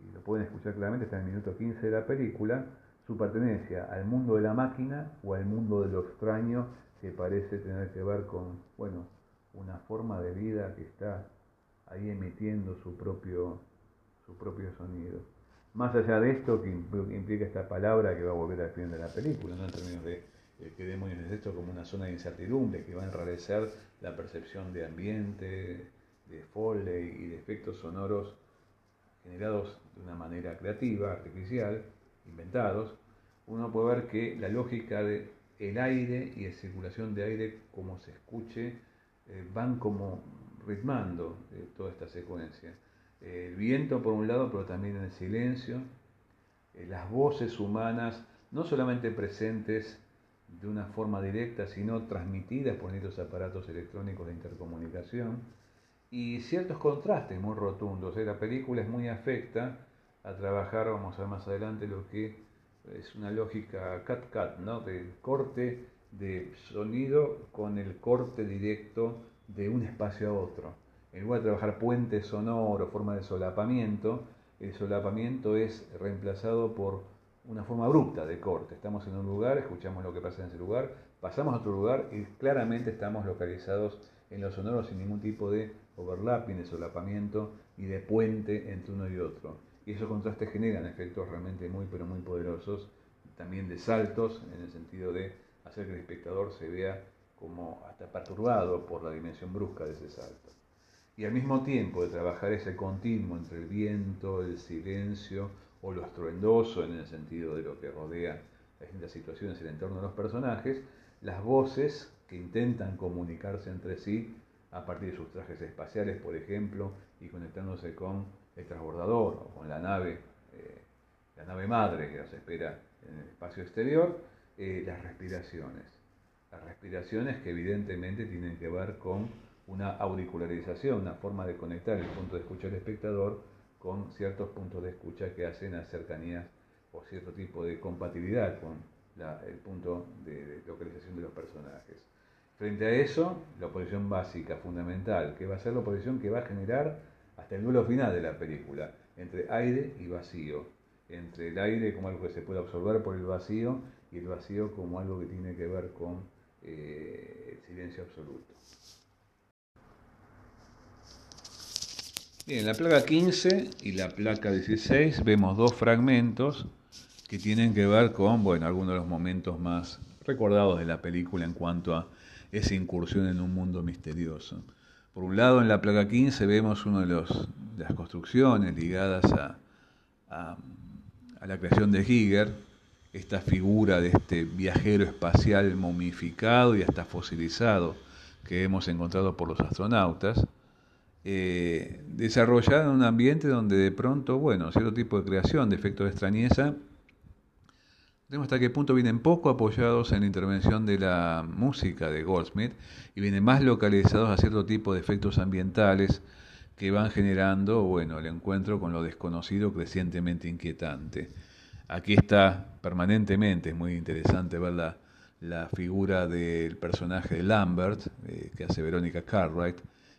y lo pueden escuchar claramente, está en el minuto 15 de la película, su pertenencia al mundo de la máquina o al mundo de lo extraño que parece tener que ver con, bueno, una forma de vida que está ahí emitiendo su propio, su propio sonido. Más allá de esto que implica esta palabra que va a volver al final de la película, ¿no? en términos de eh, qué demonios es esto como una zona de incertidumbre que va a enrarecer la percepción de ambiente, de foley y de efectos sonoros generados de una manera creativa, artificial, inventados, uno puede ver que la lógica de el aire y la circulación de aire como se escuche eh, van como ritmando eh, toda esta secuencia. el viento por un lado, pero también el silencio, eh, las voces humanas, no solamente presentes de una forma directa, sino transmitidas por estos aparatos electrónicos de intercomunicación, y ciertos contrastes muy rotundos. La película es muy afecta a trabajar, vamos a ver más adelante, lo que es una lógica cat-cat, ¿no? de corte de sonido con el corte directo de un espacio a otro. En lugar de trabajar puentes sonoros, forma de solapamiento, el solapamiento es reemplazado por una forma abrupta de corte. Estamos en un lugar, escuchamos lo que pasa en ese lugar, pasamos a otro lugar y claramente estamos localizados en los sonoros sin ningún tipo de overlapping, de solapamiento y de puente entre uno y otro. Y esos contrastes generan efectos realmente muy, pero muy poderosos, también de saltos, en el sentido de hacer que el espectador se vea como hasta perturbado por la dimensión brusca de ese salto. Y al mismo tiempo de trabajar ese continuo entre el viento, el silencio o lo estruendoso en el sentido de lo que rodea las situaciones, el entorno de los personajes, las voces que intentan comunicarse entre sí a partir de sus trajes espaciales, por ejemplo, y conectándose con el transbordador o con la nave, eh, la nave madre que nos espera en el espacio exterior, eh, las respiraciones las respiraciones que evidentemente tienen que ver con una auricularización, una forma de conectar el punto de escucha del espectador con ciertos puntos de escucha que hacen a cercanías o cierto tipo de compatibilidad con el punto de, localización de los personajes. Frente a eso, la oposición básica, fundamental, que va a ser la oposición que va a generar hasta el duelo final de la película, entre aire y vacío, entre el aire como algo que se puede absorber por el vacío y el vacío como algo que tiene que ver con eh, silencio absoluto. Bien, en la placa 15 y la placa 16 vemos dos fragmentos que tienen que ver con, bueno, algunos de los momentos más recordados de la película en cuanto a esa incursión en un mundo misterioso. Por un lado, en la placa 15 vemos una de, las construcciones ligadas a, a, a la creación de Giger, esta figura de este viajero espacial momificado y hasta fosilizado que hemos encontrado por los astronautas. eh, desarrollada en un ambiente donde de pronto, bueno, cierto tipo de creación de efectos de extrañeza, tenemos hasta qué punto vienen poco apoyados en la intervención de la música de Goldsmith y vienen más localizados a cierto tipo de efectos ambientales que van generando, bueno, el encuentro con lo desconocido crecientemente inquietante. Aquí está permanentemente, es muy interesante ver la, la figura del personaje de Lambert, eh, que hace Verónica Cartwright,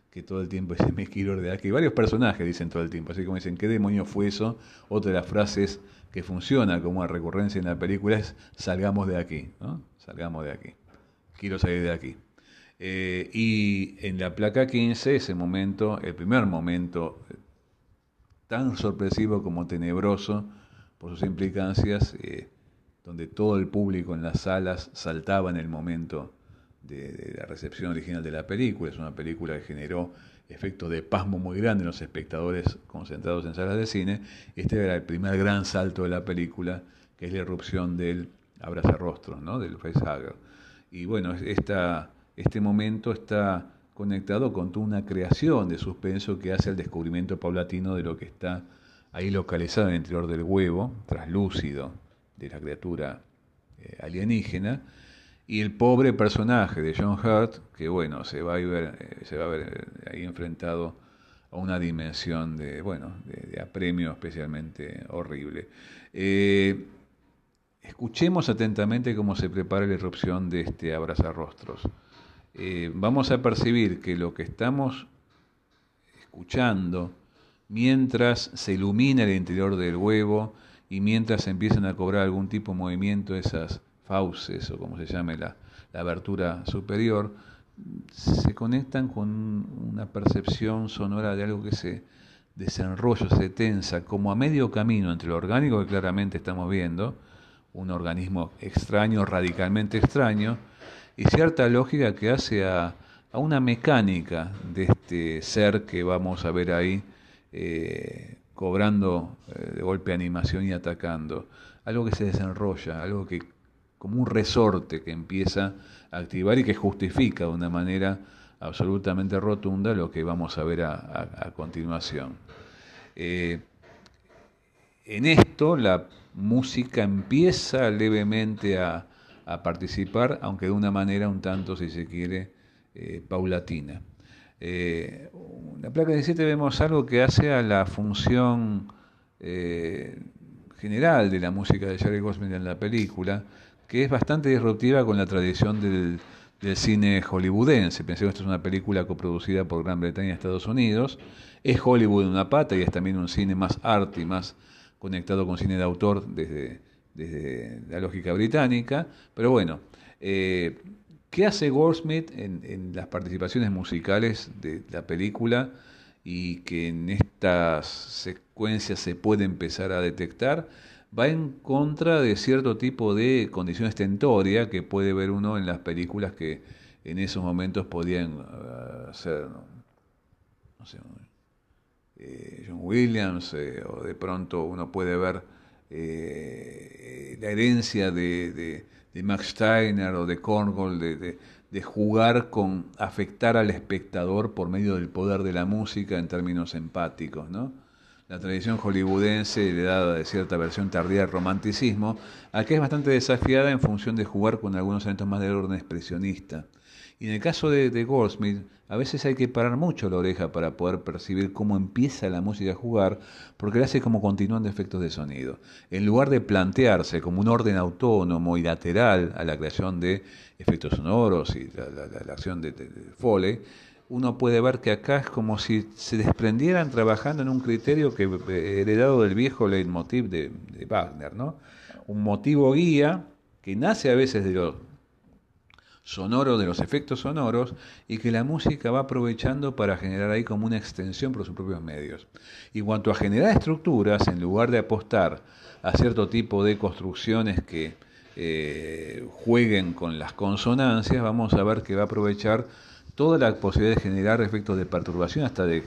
que todo el tiempo dice, me quiero de aquí. Varios personajes dicen todo el tiempo, así como dicen, ¿qué demonio fue eso? Otra de las frases que funciona como una recurrencia en la película es, salgamos de aquí, ¿no? Salgamos de aquí. Quiero salir de aquí. Eh, y en la placa 15, ese momento, el primer momento tan sorpresivo como tenebroso por sus implicancias, eh, donde todo el público en las salas saltaba en el momento de, la recepción original de la película. Es una película que generó efectos de pasmo muy grande en los espectadores concentrados en salas de cine. Este era el primer gran salto de la película, que es la erupción del rostro ¿no? del facehugger. Y bueno, esta, este momento está conectado con toda una creación de suspenso que hace el descubrimiento paulatino de lo que está ahí localizado en el interior del huevo, traslúcido, de la criatura eh, alienígena, y el pobre personaje de John Hurt, que bueno, se va a ver, eh, se va a ver eh, ahí enfrentado a una dimensión de, bueno, de, apremio especialmente horrible. escuchemos atentamente cómo se prepara la erupción de este abrazarrostros. vamos a percibir que lo que estamos escuchando mientras se ilumina el interior del huevo, y mientras empiezan a cobrar algún tipo de movimiento esas fauces o como se llame la, abertura superior, se conectan con una percepción sonora de algo que se desenrolla, se tensa, como a medio camino entre lo orgánico que claramente estamos viendo, un organismo extraño, radicalmente extraño, y cierta lógica que hace a, una mecánica de este ser que vamos a ver ahí, eh, cobrando eh, de golpe animación y atacando. Algo que se desenrolla, algo que como un resorte que empieza a activar y que justifica de una manera absolutamente rotunda lo que vamos a ver a, continuación. Eh, en esto la música empieza levemente a, participar, aunque de una manera un tanto, si se quiere, paulatina. Eh, la placa 17 vemos algo que hace a la función eh, general de la música de Jerry Goldsmith en la película, que es bastante disruptiva con la tradición del, cine hollywoodense. Pensé que esto es una película coproducida por Gran Bretaña y Estados Unidos. Es Hollywood en una pata y es también un cine más arte y más conectado con cine de autor desde, desde la lógica británica. Pero bueno, eh, ¿Qué hace Goldsmith en, las participaciones musicales de la película y que en estas secuencias se puede empezar a detectar? Va en contra de cierto tipo de condición estentoria que puede ver uno en las películas que en esos momentos podían ser, no sé, eh, John Williams, eh, o de pronto uno puede ver eh, la herencia de Max Steiner o de Cornwall, de, de, jugar con afectar al espectador por medio del poder de la música en términos empáticos, ¿no? La tradición hollywoodense, heredada de cierta versión tardía del romanticismo, aquí es bastante desafiada en función de jugar con algunos elementos más del orden expresionista. Y en el caso de, de Goldsmith, a veces hay que parar mucho la oreja para poder percibir cómo empieza la música a jugar, porque le hace como continuando efectos de sonido. En lugar de plantearse como un orden autónomo y lateral a la creación de efectos sonoros y la, acción de, Foley, uno puede ver que acá es como si se desprendieran trabajando en un criterio que eh, heredado del viejo leitmotiv de, de Wagner, ¿no? Un motivo guía que nace a veces de los sonoro de los efectos sonoros y que la música va aprovechando para generar ahí como una extensión por sus propios medios. Y cuanto a generar estructuras, en lugar de apostar a cierto tipo de construcciones que eh, jueguen con las consonancias, vamos a ver que va a aprovechar toda la posibilidad de generar efectos de perturbación hasta de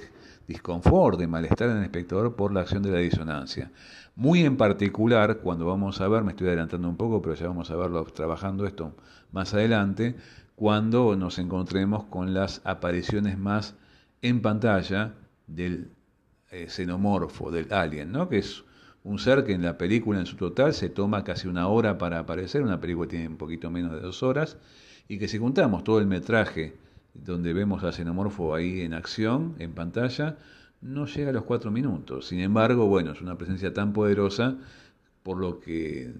disconfort, de malestar en el espectador por la acción de la disonancia. Muy en particular, cuando vamos a ver, me estoy adelantando un poco, pero ya vamos a verlo trabajando esto más adelante, cuando nos encontremos con las apariciones más en pantalla del eh, xenomorfo, del alien, ¿no? que es un ser que en la película en su total se toma casi una hora para aparecer, una película tiene un poquito menos de dos horas, y que si juntamos todo el metraje donde vemos a Xenomorfo ahí en acción, en pantalla, no llega a los cuatro minutos. Sin embargo, bueno, es una presencia tan poderosa por lo que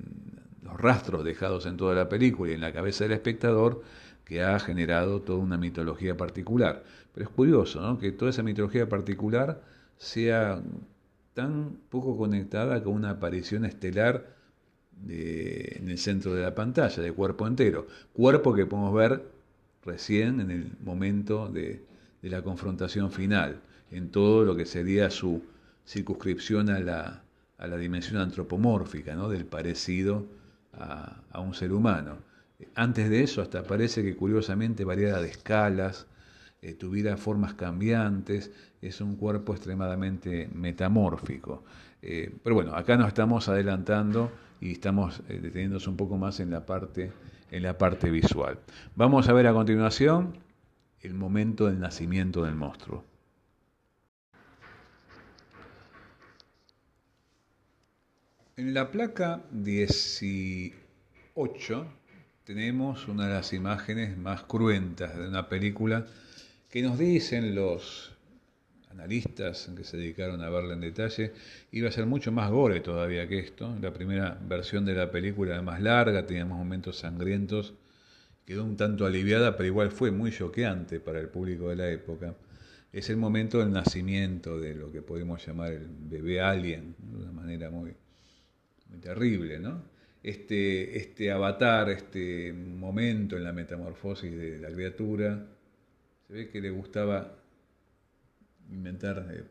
los rastros dejados en toda la película y en la cabeza del espectador que ha generado toda una mitología particular. Pero es curioso que toda esa mitología particular sea tan poco conectada con una aparición estelar en el centro de la pantalla, de cuerpo entero. Cuerpo que podemos ver recién en el momento de, la confrontación final, en todo lo que sería su circunscripción a la, a la dimensión antropomórfica, ¿no? del parecido a, un ser humano. Antes de eso, hasta parece que curiosamente variara de escalas, eh, tuviera formas cambiantes, es un cuerpo extremadamente metamórfico. Eh, pero bueno, acá nos estamos adelantando y estamos eh, deteniéndonos un poco más en la, parte, en la parte visual. Vamos a ver a continuación el momento del nacimiento del monstruo. En la placa 18 tenemos una de las imágenes más cruentas de una película que nos dicen los analistas que se dedicaron a verla en detalle, iba a ser mucho más gore todavía que esto. La primera versión de la película era más larga, teníamos momentos sangrientos, quedó un tanto aliviada, pero igual fue muy choqueante para el público de la época. Es el momento del nacimiento de lo que podemos llamar el bebé alien, de una manera muy, terrible, ¿no? Este, este avatar, este momento en la metamorfosis de la criatura, se ve que le gustaba inventar eh,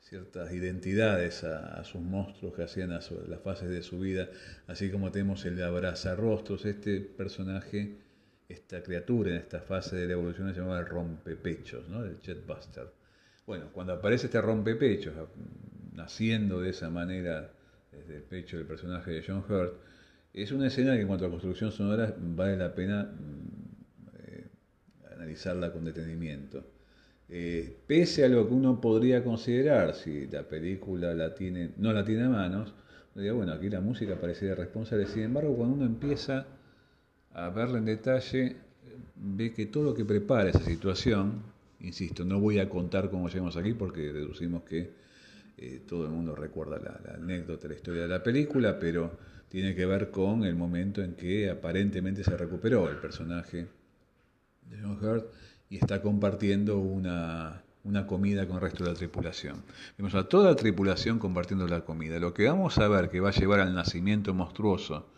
ciertas identidades a, sus monstruos que hacían las fases de su vida, así como tenemos el abrazarrostros, este personaje, esta criatura en esta fase de la evolución se llamaba el rompepechos, ¿no? el Chetbuster. Bueno, cuando aparece este rompepechos, naciendo de esa manera desde el pecho del personaje de John Hurt, es una escena que en cuanto a construcción sonora vale la pena mm, eh, analizarla con detenimiento. Eh, pese a lo que uno podría considerar, si la película la tiene, no la tiene a manos, bueno, aquí la música parecería responsable. Sin embargo, cuando uno empieza a verla en detalle, ve que todo lo que prepara esa situación, insisto, no voy a contar cómo llegamos aquí porque deducimos que eh, todo el mundo recuerda la, anécdota, la historia de la película, pero tiene que ver con el momento en que aparentemente se recuperó el personaje de John Hurt y está compartiendo una, comida con el resto de la tripulación. Vemos a toda la tripulación compartiendo la comida. Lo que vamos a ver que va a llevar al nacimiento monstruoso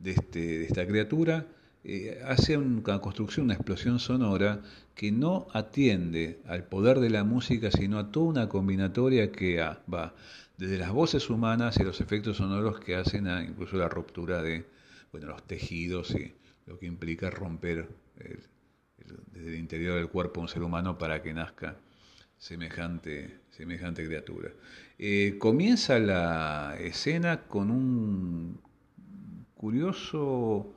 de, este, de esta criatura eh, hace una construcción, una explosión sonora que no atiende al poder de la música, sino a toda una combinatoria que va desde las voces humanas y los efectos sonoros que hacen a incluso la ruptura de bueno, los tejidos y lo que implica romper desde el interior del cuerpo un ser humano para que nazca semejante, semejante criatura. Eh, comienza la escena con un curioso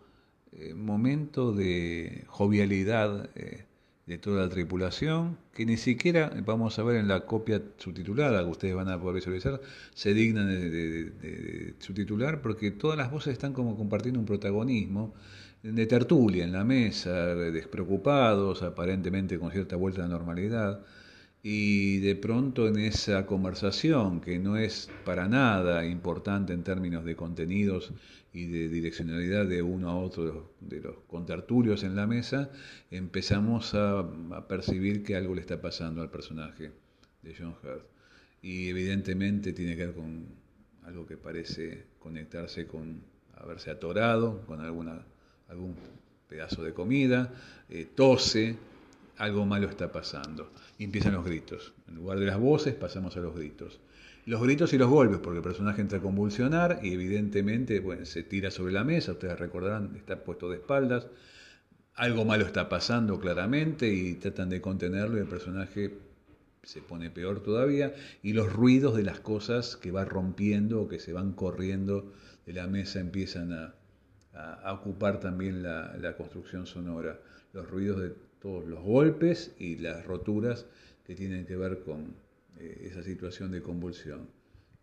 eh, momento de jovialidad eh, de toda la tripulación, que ni siquiera, vamos a ver en la copia subtitulada que ustedes van a poder visualizar, se dignan de subtitular porque todas las voces están como compartiendo un protagonismo de tertulia en la mesa, despreocupados, aparentemente con cierta vuelta a la normalidad, y de pronto en esa conversación, que no es para nada importante en términos de contenidos y de direccionalidad de uno a otro de los contertulios en la mesa, empezamos a, percibir que algo le está pasando al personaje de John Hurt. Y evidentemente tiene que ver con algo que parece conectarse con haberse atorado, con alguna algún pedazo de comida, eh, tose, algo malo está pasando. Y empiezan los gritos. En lugar de las voces pasamos a los gritos. Los gritos y los golpes, porque el personaje entra a convulsionar y evidentemente bueno, se tira sobre la mesa, ustedes recordarán, está puesto de espaldas. Algo malo está pasando claramente y tratan de contenerlo y el personaje se pone peor todavía y los ruidos de las cosas que va rompiendo o que se van corriendo de la mesa empiezan a, a, ocupar también la, construcción sonora, los ruidos de todos los golpes y las roturas que tienen que ver con eh, esa situación de convulsión.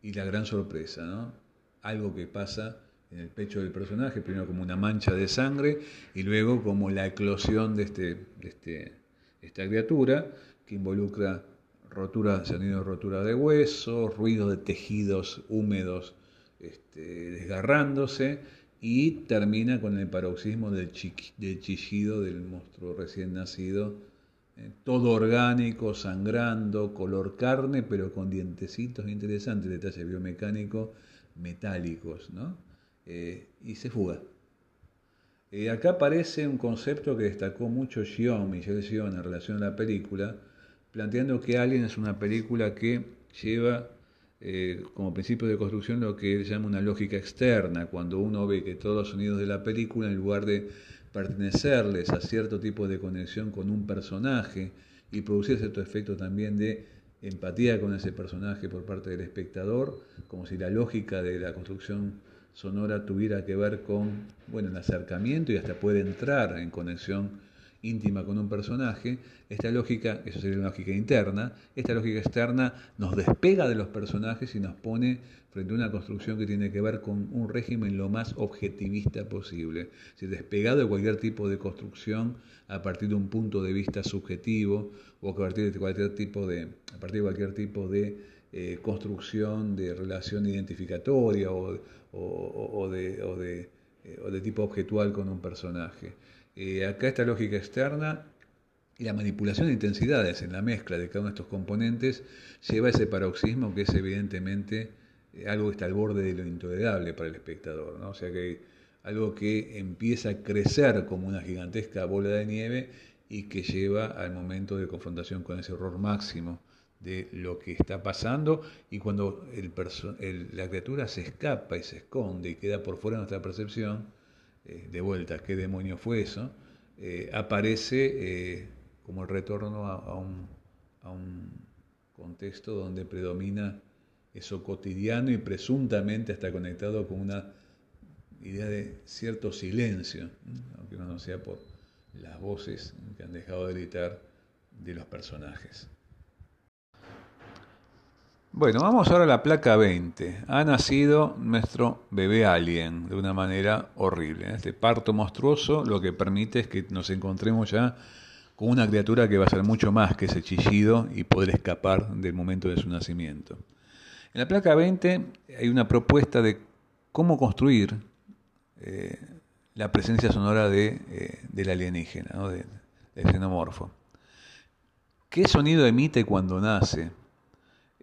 Y la gran sorpresa, ¿no? Algo que pasa en el pecho del personaje, primero como una mancha de sangre y luego como la eclosión de, este, de este, esta criatura que involucra rotura, sonido de rotura de hueso, ruido de tejidos húmedos este, desgarrándose y termina con el paroxismo del, chillido del monstruo recién nacido, eh, todo orgánico, sangrando, color carne, pero con dientecitos interesantes, detalles biomecánicos metálicos, ¿no? Eh, y se fuga. Eh, acá aparece un concepto que destacó mucho Gion, Michel Gion, en relación a la película, planteando que Alien es una película que lleva eh, como principio de construcción lo que él llama una lógica externa, cuando uno ve que todos los sonidos de la película, en lugar de pertenecerles a cierto tipo de conexión con un personaje y producir cierto efecto también de empatía con ese personaje por parte del espectador, como si la lógica de la construcción sonora tuviera que ver con bueno, el acercamiento y hasta puede entrar en conexión íntima con un personaje, esta lógica, eso sería una lógica interna, esta lógica externa nos despega de los personajes y nos pone frente a una construcción que tiene que ver con un régimen lo más objetivista posible, es despegado de cualquier tipo de construcción a partir de un punto de vista subjetivo o a partir de cualquier tipo de, a partir de cualquier tipo de eh, construcción de relación identificatoria o, de, eh, o de tipo objetual con un personaje. Eh, acá esta lógica externa y la manipulación de intensidades en la mezcla de cada uno de estos componentes lleva a ese paroxismo que es evidentemente eh, algo que está al borde de lo intolerable para el espectador. ¿no? O sea que algo que empieza a crecer como una gigantesca bola de nieve y que lleva al momento de confrontación con ese horror máximo de lo que está pasando y cuando el, la criatura se escapa y se esconde y queda por fuera de nuestra percepción, eh, de vuelta, ¿qué demonio fue eso? Eh, aparece eh, como el retorno a, un, a, un, contexto donde predomina eso cotidiano y presuntamente está conectado con una idea de cierto silencio, aunque no sea por las voces que han dejado de gritar de los personajes. Bueno, vamos ahora a la placa 20. Ha nacido nuestro bebé alien de una manera horrible. Este parto monstruoso lo que permite es que nos encontremos ya con una criatura que va a ser mucho más que ese chillido y poder escapar del momento de su nacimiento. En la placa 20 hay una propuesta de cómo construir eh, la presencia sonora de, eh, del alienígena, ¿no? del xenomorfo. ¿Qué sonido emite cuando nace?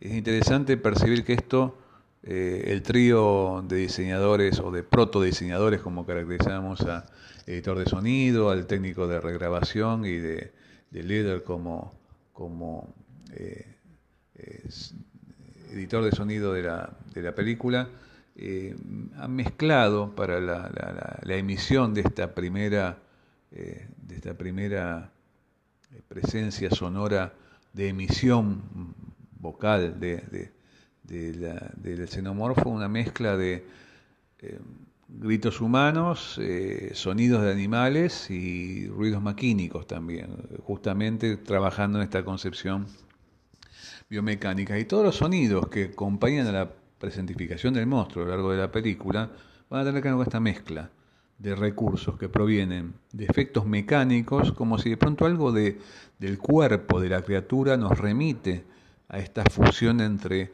Es interesante percibir que esto, eh, el trío de diseñadores o de proto-diseñadores, como caracterizamos a editor de sonido, al técnico de regrabación y de, líder como, eh, editor de sonido de la, de la película, eh, han mezclado para la, emisión de esta primera, de esta primera presencia sonora de emisión vocal de, del xenomorfo, una mezcla de eh, gritos humanos, eh, sonidos de animales y ruidos maquínicos también, justamente trabajando en esta concepción biomecánica. Y todos los sonidos que acompañan a la presentificación del monstruo a lo largo de la película van a tener que ver con esta mezcla de recursos que provienen de efectos mecánicos, como si de pronto algo de, del cuerpo de la criatura nos remite a esta fusión entre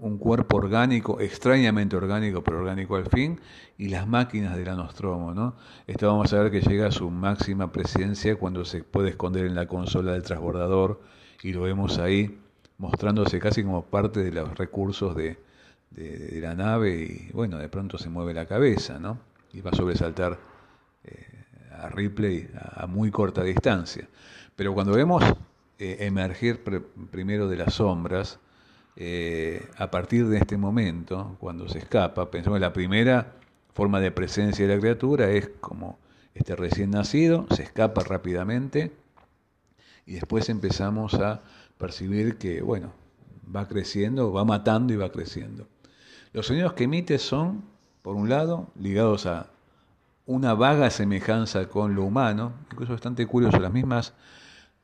un cuerpo orgánico, extrañamente orgánico, pero orgánico al fin, y las máquinas del anostromo. ¿no? Esto vamos a ver que llega a su máxima presencia cuando se puede esconder en la consola del transbordador y lo vemos ahí mostrándose casi como parte de los recursos de, la nave y bueno, de pronto se mueve la cabeza ¿no? y va a sobresaltar eh, a Ripley a muy corta distancia. Pero cuando vemos eh, emergir primero de las sombras, eh, a partir de este momento, cuando se escapa, pensamos que la primera forma de presencia de la criatura es como este recién nacido, se escapa rápidamente y después empezamos a percibir que, bueno, va creciendo, va matando y va creciendo. Los sonidos que emite son, por un lado, ligados a una vaga semejanza con lo humano, incluso bastante curioso, las mismas,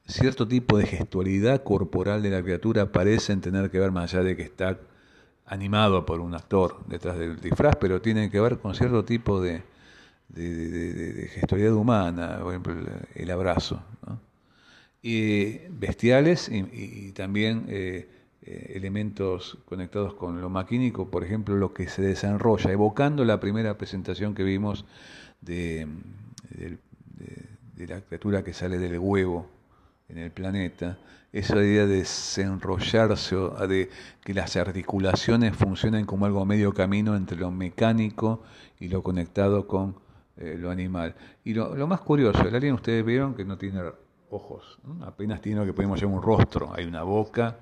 cierto tipo de gestualidad corporal de la criatura parecen tener que ver más allá de que está animado por un actor detrás del disfraz, pero tienen que ver con cierto tipo de, gestualidad humana, por ejemplo el, abrazo. Y bestiales y, también eh, eh, elementos conectados con lo maquínico, por ejemplo, lo que se desenrolla, evocando la primera presentación que vimos de la criatura que sale del huevo en el planeta, esa idea de desenrollarse, de que las articulaciones funcionen como algo medio camino entre lo mecánico y lo conectado con eh, lo animal. Y lo, más curioso, el alien ustedes vieron que no tiene ojos, apenas tiene lo que podemos llamar un rostro, hay una boca,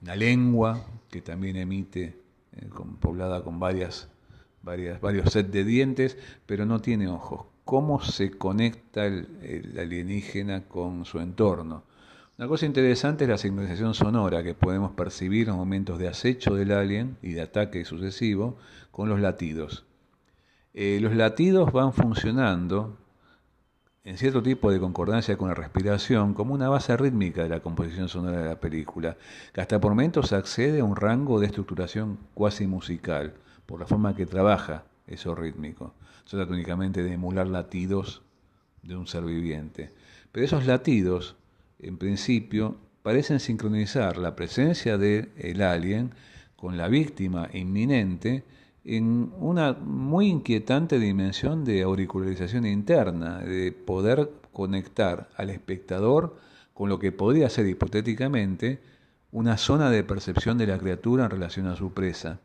una lengua que también emite, eh, poblada con varias, varias, varios sets de dientes, pero no tiene ojos. ¿Cómo se conecta el alienígena con su entorno? Una cosa interesante es la sincronización sonora que podemos percibir en los momentos de acecho del alien y de ataque sucesivo con los latidos. Eh, los latidos van funcionando en cierto tipo de concordancia con la respiración como una base rítmica de la composición sonora de la película, que hasta por momentos accede a un rango de estructuración cuasi musical, por la forma que trabaja eso rítmico. Se trata únicamente de emular latidos de un ser viviente. Pero esos latidos en principio, parecen sincronizar la presencia del el alien con la víctima inminente en una muy inquietante dimensión de auricularización interna, de poder conectar al espectador con lo que podría ser hipotéticamente una zona de percepción de la criatura en relación a su presa.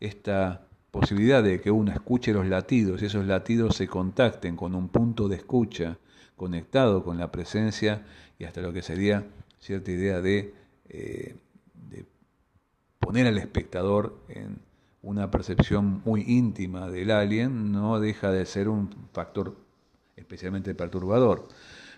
Esta posibilidad de que uno escuche los latidos y esos latidos se contacten con un punto de escucha conectado con la presencia y hasta lo que sería cierta idea de, eh, de poner al espectador en una percepción muy íntima del alien, no deja de ser un factor especialmente perturbador.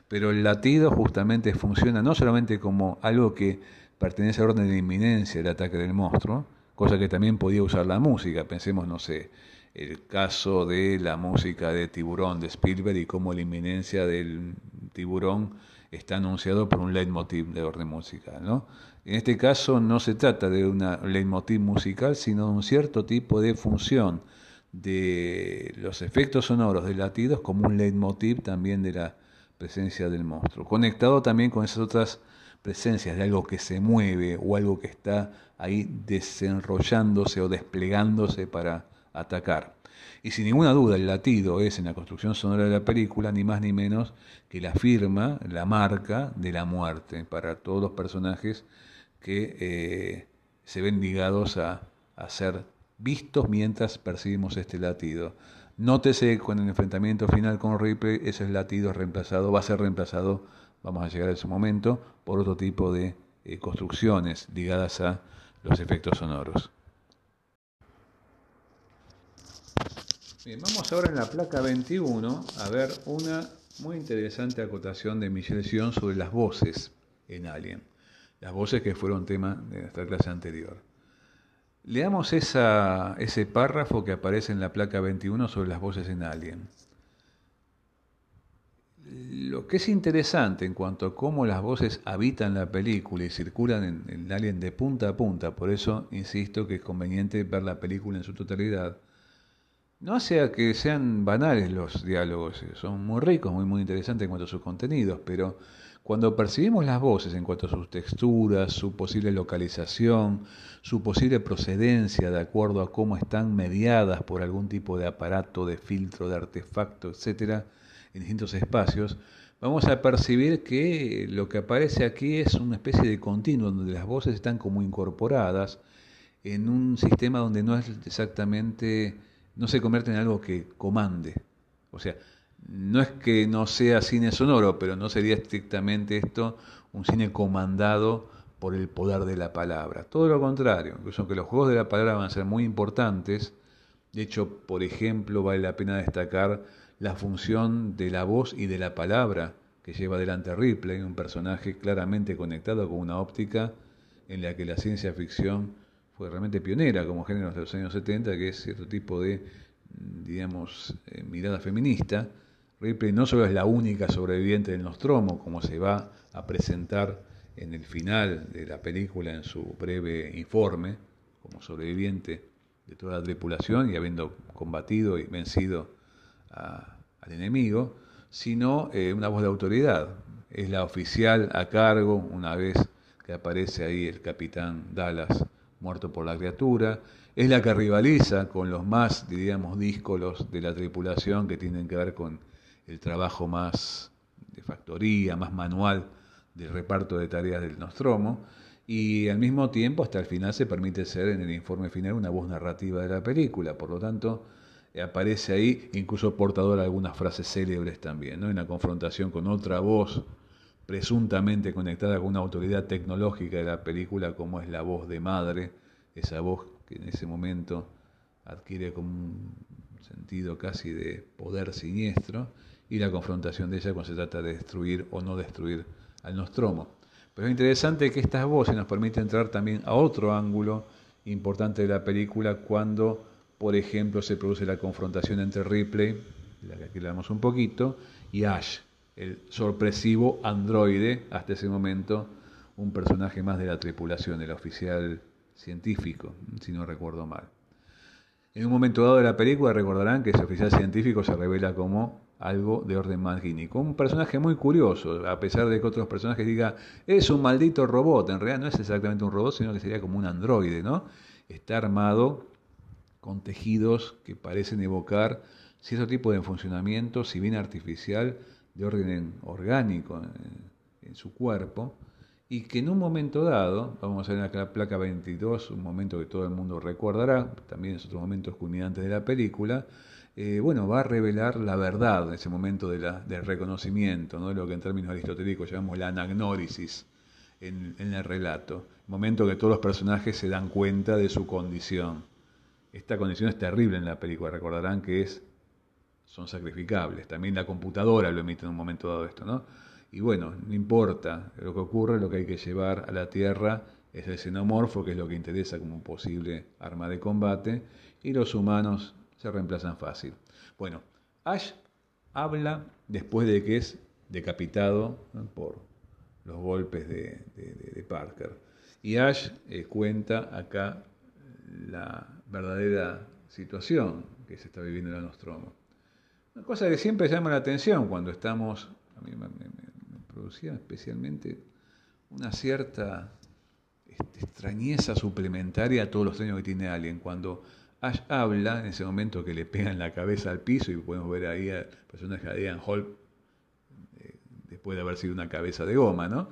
Pero el latido justamente funciona no solamente como algo que pertenece al orden de inminencia del ataque del monstruo, cosa que también podía usar la música. Pensemos, no sé, el caso de la música de Tiburón de Spielberg y cómo la inminencia del tiburón está anunciado por un leitmotiv de orden musical. ¿no? En este caso no se trata de un leitmotiv musical, sino de un cierto tipo de función de los efectos sonoros de latidos como un leitmotiv también de la presencia del monstruo, conectado también con esas otras presencias de algo que se mueve o algo que está ahí desenrollándose o desplegándose para atacar. Y sin ninguna duda el latido es en la construcción sonora de la película ni más ni menos que la firma, la marca de la muerte para todos los personajes que eh, se ven ligados a, a ser vistos mientras percibimos este latido. Nótese con el enfrentamiento final con Ripley, ese latido es reemplazado, va a ser reemplazado, vamos a llegar a ese momento, por otro tipo de eh, construcciones ligadas a los efectos sonoros. vamos ahora en la placa 21 a ver una muy interesante acotación de Michel Sion sobre las voces en Alien. Las voces que fueron tema de nuestra clase anterior. Leamos ese párrafo que aparece en la placa 21 sobre las voces en Alien. Lo que es interesante en cuanto a cómo las voces habitan la película y circulan en, en Alien de punta a punta, por eso insisto que es conveniente ver la película en su totalidad, no hace que sean banales los diálogos, eh, son muy ricos, muy, muy interesantes en cuanto a sus contenidos, pero cuando percibimos las voces en cuanto a sus texturas, su posible localización, su posible procedencia de acuerdo a cómo están mediadas por algún tipo de aparato, de filtro, de artefacto, etcétera, en distintos espacios, vamos a percibir que lo que aparece aquí es una especie de continuo donde las voces están como incorporadas en un sistema donde no es exactamente no se convierte en algo que comande. O sea, no es que no sea cine sonoro, pero no sería estrictamente esto un cine comandado por el poder de la palabra. Todo lo contrario, incluso que los juegos de la palabra van a ser muy importantes. De hecho, por ejemplo, vale la pena destacar la función de la voz y de la palabra que lleva adelante Ripley, un personaje claramente conectado con una óptica en la que la ciencia ficción fue realmente pionera como género de los años 70, que es cierto tipo de digamos, eh, mirada feminista, Ripley no solo es la única sobreviviente del Nostromo, como se va a presentar en el final de la película en su breve informe, como sobreviviente de toda la tripulación y habiendo combatido y vencido al enemigo, sino eh, una voz de autoridad. Es la oficial a cargo, una vez que aparece ahí el capitán Dallas muerto por la criatura, es la que rivaliza con los más, diríamos, díscolos de la tripulación que tienen que ver con el trabajo más de factoría, más manual del reparto de tareas del Nostromo, y al mismo tiempo hasta el final se permite ser en el informe final una voz narrativa de la película, por lo tanto aparece ahí incluso portador de algunas frases célebres también, ¿no? en la confrontación con otra voz presuntamente conectada con una autoridad tecnológica de la película como es la voz de madre, esa voz que en ese momento adquiere como un sentido casi de poder siniestro, y la confrontación de ella cuando se trata de destruir o no destruir al Nostromo. Pero es interesante que estas voces nos permiten entrar también a otro ángulo importante de la película cuando, por ejemplo, se produce la confrontación entre Ripley, de la que aquí hablamos un poquito, y Ash, el sorpresivo androide, hasta ese momento un personaje más de la tripulación, el oficial científico, si no recuerdo mal. En un momento dado de la película recordarán que ese oficial científico se revela como algo de orden magínico. Un personaje muy curioso, a pesar de que otros personajes digan, es un maldito robot, en realidad no es exactamente un robot, sino que sería como un androide, ¿no? Está armado con tejidos que parecen evocar cierto tipo de funcionamiento, si bien artificial, de orden orgánico en, su cuerpo, y que en un momento dado, vamos a ver la placa 22, un momento que todo el mundo recordará, también es otro momento culminante de la película, eh, bueno, va a revelar la verdad en ese momento del reconocimiento, ¿no? lo que en términos aristotélicos llamamos la anagnórisis en, en el relato, momento que todos los personajes se dan cuenta de su condición. Esta condición es terrible en la película, recordarán que es, son sacrificables, también la computadora lo emite en un momento dado esto, ¿no? Y bueno, no importa lo que ocurre, lo que hay que llevar a la Tierra es el xenomorfo, que es lo que interesa como posible arma de combate, y los humanos se reemplazan fácil. Bueno, Ash habla después de que es decapitado por los golpes de, Parker. Y Ash eh, cuenta acá la verdadera situación que se está viviendo en el. Una cosa que siempre llama la atención cuando estamos, a mí me, producía especialmente una cierta este, extrañeza suplementaria a todos los sueños que tiene alguien, cuando Ash habla en ese momento que le pegan la cabeza al piso y podemos ver ahí al personaje de Ian Hall eh, después de haber sido una cabeza de goma, ¿no?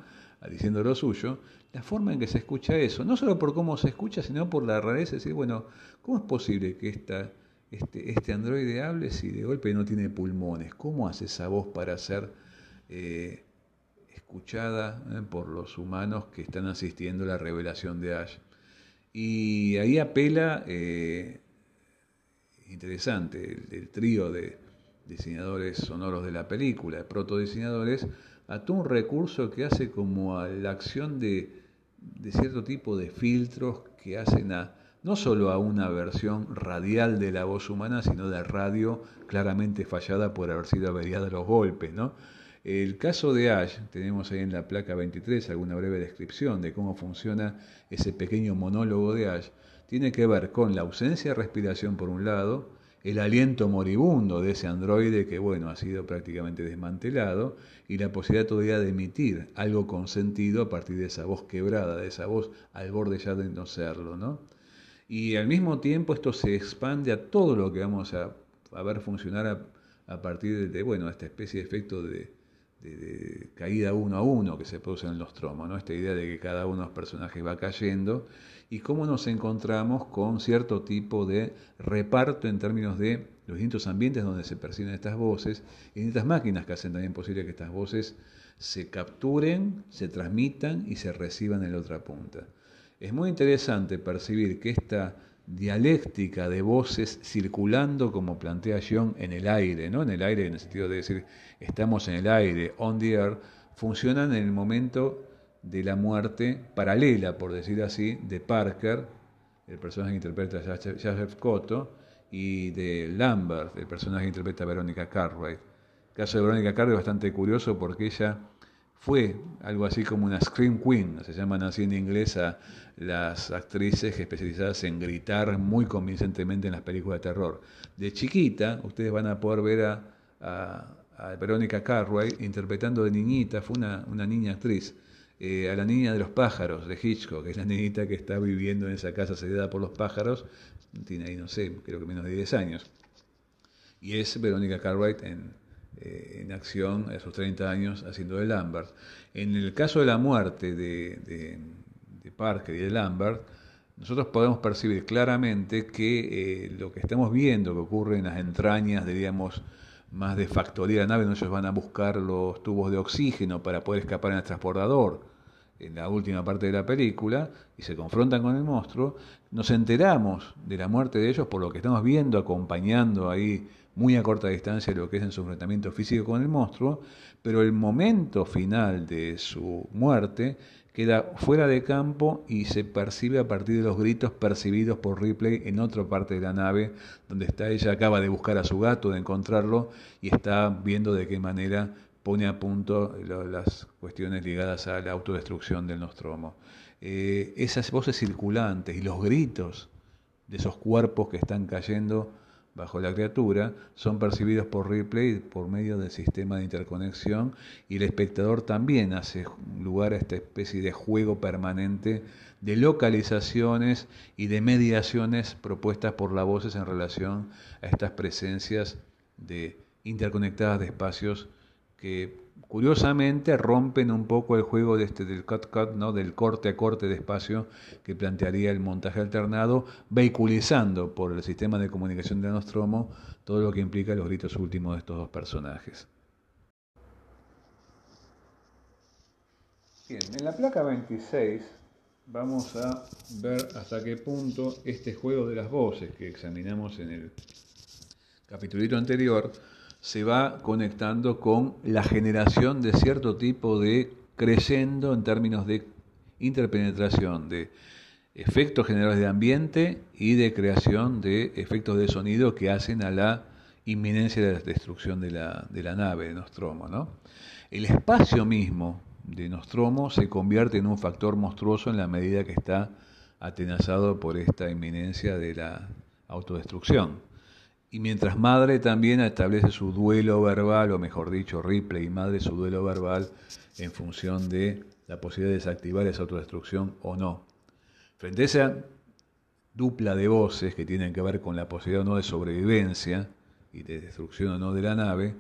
diciendo lo suyo, la forma en que se escucha eso, no solo por cómo se escucha, sino por la rareza de decir, bueno, ¿cómo es posible que esta, este, este androide hable si de golpe no tiene pulmones? ¿Cómo hace esa voz para ser eh, escuchada eh, por los humanos que están asistiendo a la revelación de Ash? Y ahí apela, eh, interesante, el, trío de diseñadores sonoros de la película, de protodiseñadores, a todo un recurso que hace como a la acción de, cierto tipo de filtros que hacen a no solo a una versión radial de la voz humana, sino de radio claramente fallada por haber sido averiada los golpes, ¿no? El caso de Ash, tenemos ahí en la placa 23 alguna breve descripción de cómo funciona ese pequeño monólogo de Ash, tiene que ver con la ausencia de respiración por un lado, el aliento moribundo de ese androide que, bueno, ha sido prácticamente desmantelado, y la posibilidad todavía de emitir algo con sentido a partir de esa voz quebrada, de esa voz al borde ya de no serlo, ¿no? Y al mismo tiempo esto se expande a todo lo que vamos a, ver funcionar a, a partir de, bueno, esta especie de efecto de, de, caída uno a uno que se produce en los tromos, ¿no? esta idea de que cada uno de los personajes va cayendo y cómo nos encontramos con cierto tipo de reparto en términos de los distintos ambientes donde se perciben estas voces y distintas máquinas que hacen también posible que estas voces se capturen, se transmitan y se reciban en la otra punta. Es muy interesante percibir que esta dialéctica de voces circulando, como plantea John, en el aire, ¿no? En el aire en el sentido de decir, estamos en el aire, on the air, funcionan en el momento de la muerte paralela, por decir así, de Parker, el personaje que interpreta Joseph Cotto, y de Lambert, el personaje que interpreta Verónica Cartwright. El caso de Verónica Cartwright es bastante curioso porque ella fue algo así como una scream queen, se llaman así en inglés a las actrices especializadas en gritar muy convincentemente en las películas de terror. De chiquita, ustedes van a poder ver a, Verónica Cartwright interpretando de niñita, fue una, una niña actriz, eh, a la niña de los pájaros de Hitchcock, que es la niñita que está viviendo en esa casa sedada por los pájaros, tiene ahí, no sé, creo que menos de 10 años. Y es Verónica Cartwright en, eh, en acción a sus 30 años haciendo de Lambert. En el caso de la muerte de, de, Parker y de Lambert, nosotros podemos percibir claramente que eh, lo que estamos viendo que ocurre en las entrañas, diríamos, más de factoría de la nave, donde ellos van a buscar los tubos de oxígeno para poder escapar en el transportador, en la última parte de la película, y se confrontan con el monstruo, nos enteramos de la muerte de ellos por lo que estamos viendo, acompañando ahí muy a corta distancia lo que es en su enfrentamiento físico con el monstruo, pero el momento final de su muerte queda fuera de campo y se percibe a partir de los gritos percibidos por Ripley en otra parte de la nave, donde está ella, acaba de buscar a su gato, de encontrarlo, y está viendo de qué manera pone a punto las cuestiones ligadas a la autodestrucción del Nostromo. Eh, esas voces circulantes y los gritos de esos cuerpos que están cayendo bajo la criatura son percibidos por Ripley por medio del sistema de interconexión y el espectador también hace lugar a esta especie de juego permanente de localizaciones y de mediaciones propuestas por las voces en relación a estas presencias de interconectadas de espacios que curiosamente rompen un poco el juego de este, del cut cut, ¿no? del corte a corte de espacio que plantearía el montaje alternado, vehiculizando por el sistema de comunicación de Nostromo todo lo que implica los gritos últimos de estos dos personajes. Bien, en la placa 26 vamos a ver hasta qué punto este juego de las voces que examinamos en el capítulo anterior se va conectando con la generación de cierto tipo de creyendo en términos de interpenetración, de efectos generales de ambiente y de creación de efectos de sonido que hacen a la inminencia de la destrucción de la, de la nave de Nostromo. ¿no? El espacio mismo de Nostromo se convierte en un factor monstruoso en la medida que está atenazado por esta inminencia de la autodestrucción. Y mientras madre también establece su duelo verbal, o mejor dicho, Ripley y madre su duelo verbal en función de la posibilidad de desactivar esa autodestrucción o no. Frente a esa dupla de voces que tienen que ver con la posibilidad o no de sobrevivencia y de destrucción o no de la nave,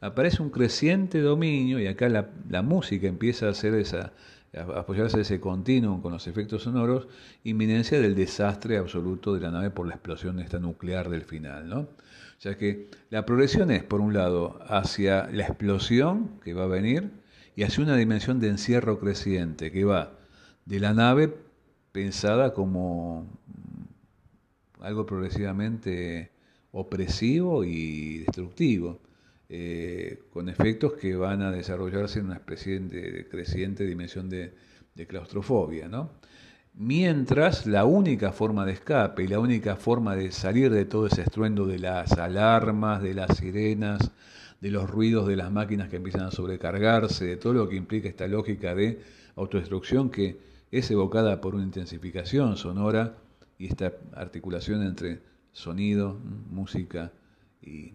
aparece un creciente dominio y acá la, la música empieza a hacer esa, apoyarse ese continuum con los efectos sonoros, inminencia del desastre absoluto de la nave por la explosión esta nuclear del final. ¿no? O sea que la progresión es, por un lado, hacia la explosión que va a venir y hacia una dimensión de encierro creciente que va de la nave pensada como algo progresivamente opresivo y destructivo. Eh, con efectos que van a desarrollarse en una especie de, creciente dimensión de, claustrofobia. ¿no? Mientras la única forma de escape y la única forma de salir de todo ese estruendo de las alarmas, de las sirenas, de los ruidos de las máquinas que empiezan a sobrecargarse, de todo lo que implica esta lógica de autodestrucción que es evocada por una intensificación sonora y esta articulación entre sonido, música y,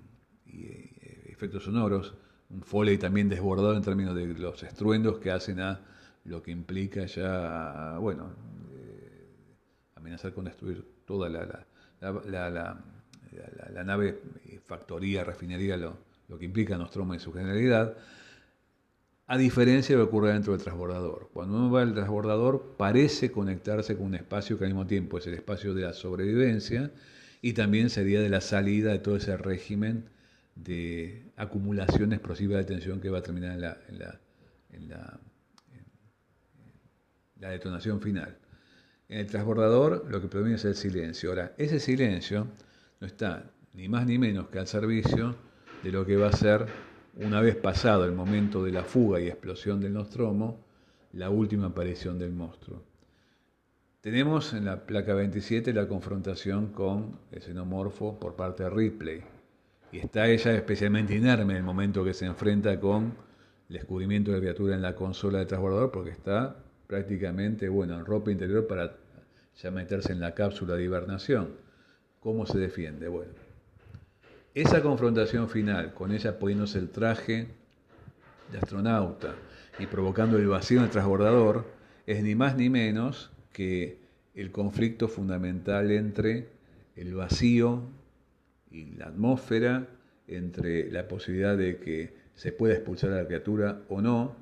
efectos sonoros, un foley también desbordado en términos de los estruendos que hacen a lo que implica ya, bueno, eh, amenazar con destruir toda la, la, nave, eh, factoría, refinería, lo, lo que implica Nostromo en su generalidad, a diferencia de lo que ocurre dentro del transbordador. Cuando uno va al transbordador parece conectarse con un espacio que al mismo tiempo es el espacio de la sobrevivencia y también sería de la salida de todo ese régimen de acumulación explosiva de tensión que va a terminar en la, en la, en la, detonación final. En el transbordador lo que predomina es el silencio. Ahora, ese silencio no está ni más ni menos que al servicio de lo que va a ser, una vez pasado el momento de la fuga y explosión del Nostromo, la última aparición del monstruo. Tenemos en la placa 27 la confrontación con el xenomorfo por parte de Ripley. Y está ella especialmente inerme en el momento que se enfrenta con el descubrimiento de la criatura en la consola de transbordador, porque está prácticamente, bueno, en ropa interior para ya meterse en la cápsula de hibernación. ¿Cómo se defiende? Bueno, esa confrontación final, con ella poniéndose el traje de astronauta y provocando el vacío en el transbordador, es ni más ni menos que el conflicto fundamental entre el vacío y la atmósfera, entre la posibilidad de que se pueda expulsar a la criatura o no,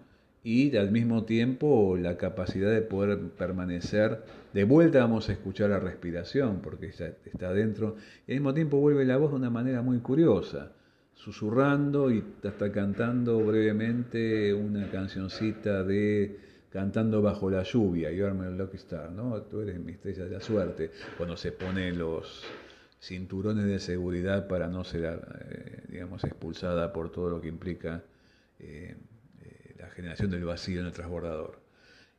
y al mismo tiempo la capacidad de poder permanecer. De vuelta vamos a escuchar la respiración, porque está dentro, y al mismo tiempo vuelve la voz de una manera muy curiosa, susurrando y hasta cantando brevemente una cancioncita de cantando bajo la lluvia, You are my lucky star, ¿no? Tú eres mi estrella de la suerte, cuando se pone los cinturones de seguridad para no ser, eh, digamos, expulsada por todo lo que implica eh, eh, la generación del vacío en el transbordador.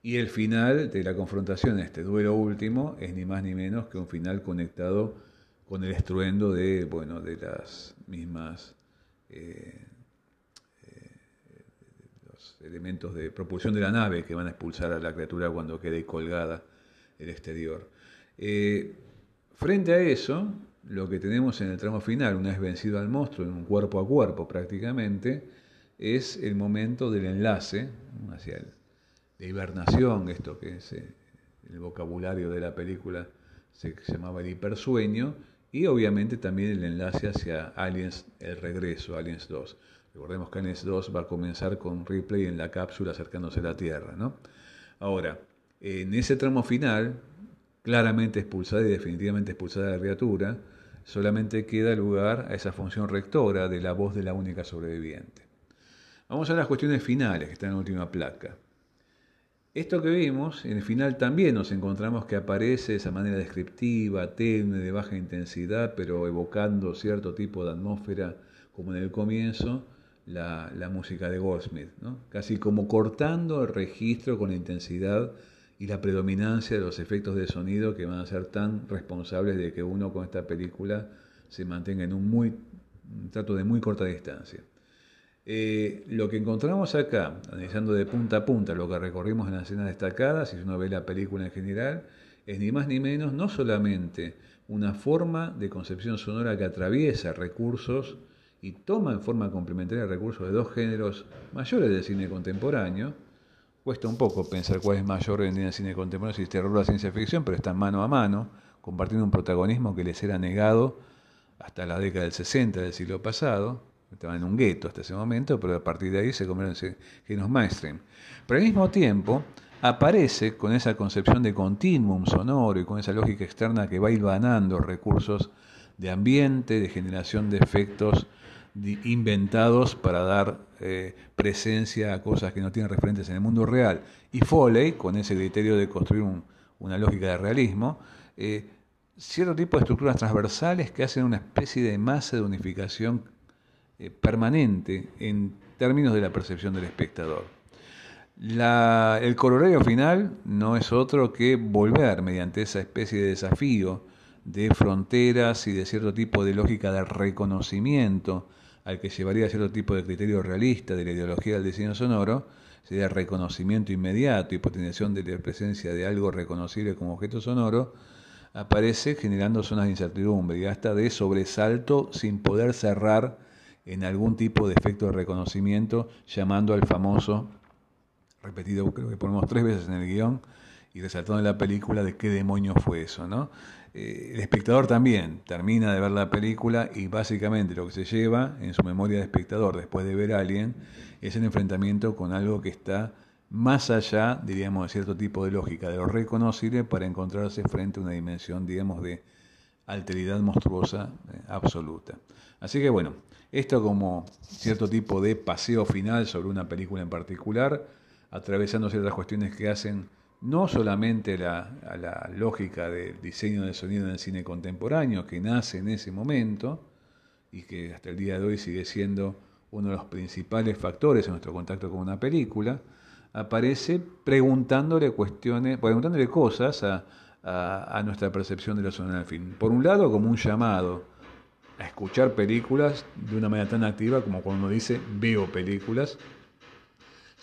Y el final de la confrontación, este duelo último, es ni más ni menos que un final conectado con el estruendo de, bueno, de las mismas elementos de propulsión de la nave que van a expulsar a la criatura cuando quede colgada el exterior. Frente a eso, lo que tenemos en el tramo final, una vez vencido al monstruo en un cuerpo a cuerpo prácticamente, es el momento del enlace hacia de hibernación, esto que es eh, el vocabulario de la película se llamaba el hipersueño, y obviamente también el enlace hacia Aliens, el regreso, Aliens 2. Recordemos que Aliens 2 va a comenzar con Ripley en la cápsula acercándose a la Tierra. ¿no? Ahora, en ese tramo final, claramente expulsada y definitivamente expulsada de la criatura, solamente queda lugar a esa función rectora de la voz de la única sobreviviente. Vamos a las cuestiones finales que están en la última placa. Esto que vimos, en el final también nos encontramos que aparece de esa manera descriptiva, tenue, de baja intensidad, pero evocando cierto tipo de atmósfera como en el comienzo, la, música de Goldsmith, ¿no? casi como cortando el registro con la intensidad y la predominancia de los efectos de sonido que van a ser tan responsables de que uno con esta película se mantenga en un, muy, trato de muy corta distancia. Eh, lo que encontramos acá, analizando de punta a punta lo que recorrimos en las escenas destacadas, si uno ve la película en general, es ni más ni menos no solamente una forma de concepción sonora que atraviesa recursos y toma en forma complementaria recursos de dos géneros mayores del cine contemporáneo. Cuesta un poco pensar cuál es mayor en el cine contemporáneo, si es terror o la ciencia ficción, pero están mano a mano, compartiendo un protagonismo que les era negado hasta la década del 60 del siglo pasado. Estaban en un gueto hasta ese momento, pero a partir de ahí se convirtieron en géneros mainstream. Pero al mismo tiempo, aparece con esa concepción de continuum sonoro y con esa lógica externa que va hilvanando recursos de ambiente, de generación de efectos inventados para dar eh, presencia a cosas que no tienen referentes en el mundo real. Y Foley, con ese criterio de construir una lógica de realismo, eh, cierto tipo de estructuras transversales que hacen una especie de masa de unificación eh, permanente en términos de la percepción del espectador. el corolario final no es otro que volver mediante esa especie de desafío de fronteras y de cierto tipo de lógica de reconocimiento al que llevaría cierto tipo de criterio realista de la ideología del diseño sonoro, sería reconocimiento inmediato y potenciación de la presencia de algo reconocible como objeto sonoro, aparece generando zonas de incertidumbre y hasta de sobresalto sin poder cerrar en algún tipo de efecto de reconocimiento, llamando al famoso, repetido creo que ponemos tres veces en el guion, y resaltando la película de qué demonio fue eso, ¿no? Eh, el espectador también termina de ver la película y básicamente lo que se lleva en su memoria de espectador después de ver a alguien es el enfrentamiento con algo que está más allá, diríamos, de cierto tipo de lógica, de lo reconocible para encontrarse frente a una dimensión, digamos, de alteridad monstruosa eh, absoluta. Así que bueno, esto como cierto tipo de paseo final sobre una película en particular, atravesando ciertas cuestiones que hacen no solamente la, a la lógica del diseño de sonido en el cine contemporáneo, que nace en ese momento y que hasta el día de hoy sigue siendo uno de los principales factores en nuestro contacto con una película, aparece preguntándole cuestiones, preguntándole cosas a, a, nuestra percepción de lo sonoro del film. Por un lado, como un llamado a escuchar películas de una manera tan activa como cuando uno dice veo películas,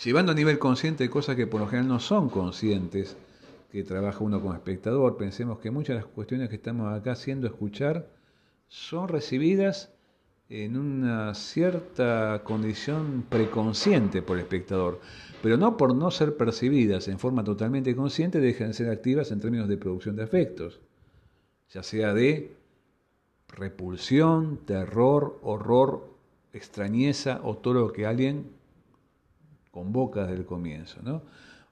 llevando a nivel consciente cosas que por lo general no son conscientes que trabaja uno como espectador. Pensemos que muchas de las cuestiones que estamos acá haciendo escuchar son recibidas en una cierta condición preconsciente por el espectador, pero no por no ser percibidas en forma totalmente consciente, dejan de ser activas en términos de producción de afectos, ya sea de repulsión, terror, horror, extrañeza o todo lo que alguien convoca desde el comienzo. ¿no?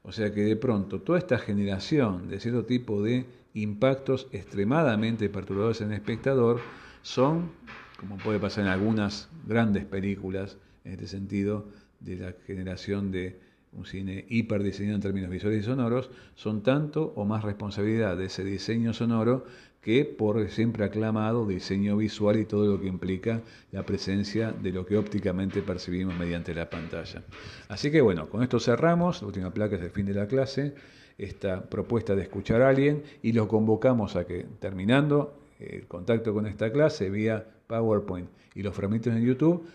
O sea que de pronto toda esta generación de cierto tipo de impactos extremadamente perturbadores en el espectador son como puede pasar en algunas grandes películas, en este sentido, de la generación de un cine hiperdiseñado en términos visuales y sonoros, son tanto o más responsabilidad de ese diseño sonoro que por siempre aclamado diseño visual y todo lo que implica la presencia de lo que ópticamente percibimos mediante la pantalla. Así que bueno, con esto cerramos, la última placa es el fin de la clase, esta propuesta de escuchar a alguien y lo convocamos a que terminando el contacto con esta clase vía PowerPoint y los fragmentos en YouTube,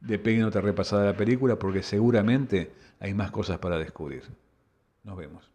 de peguen otra repasada la película porque seguramente hay más cosas para descubrir. Nos vemos.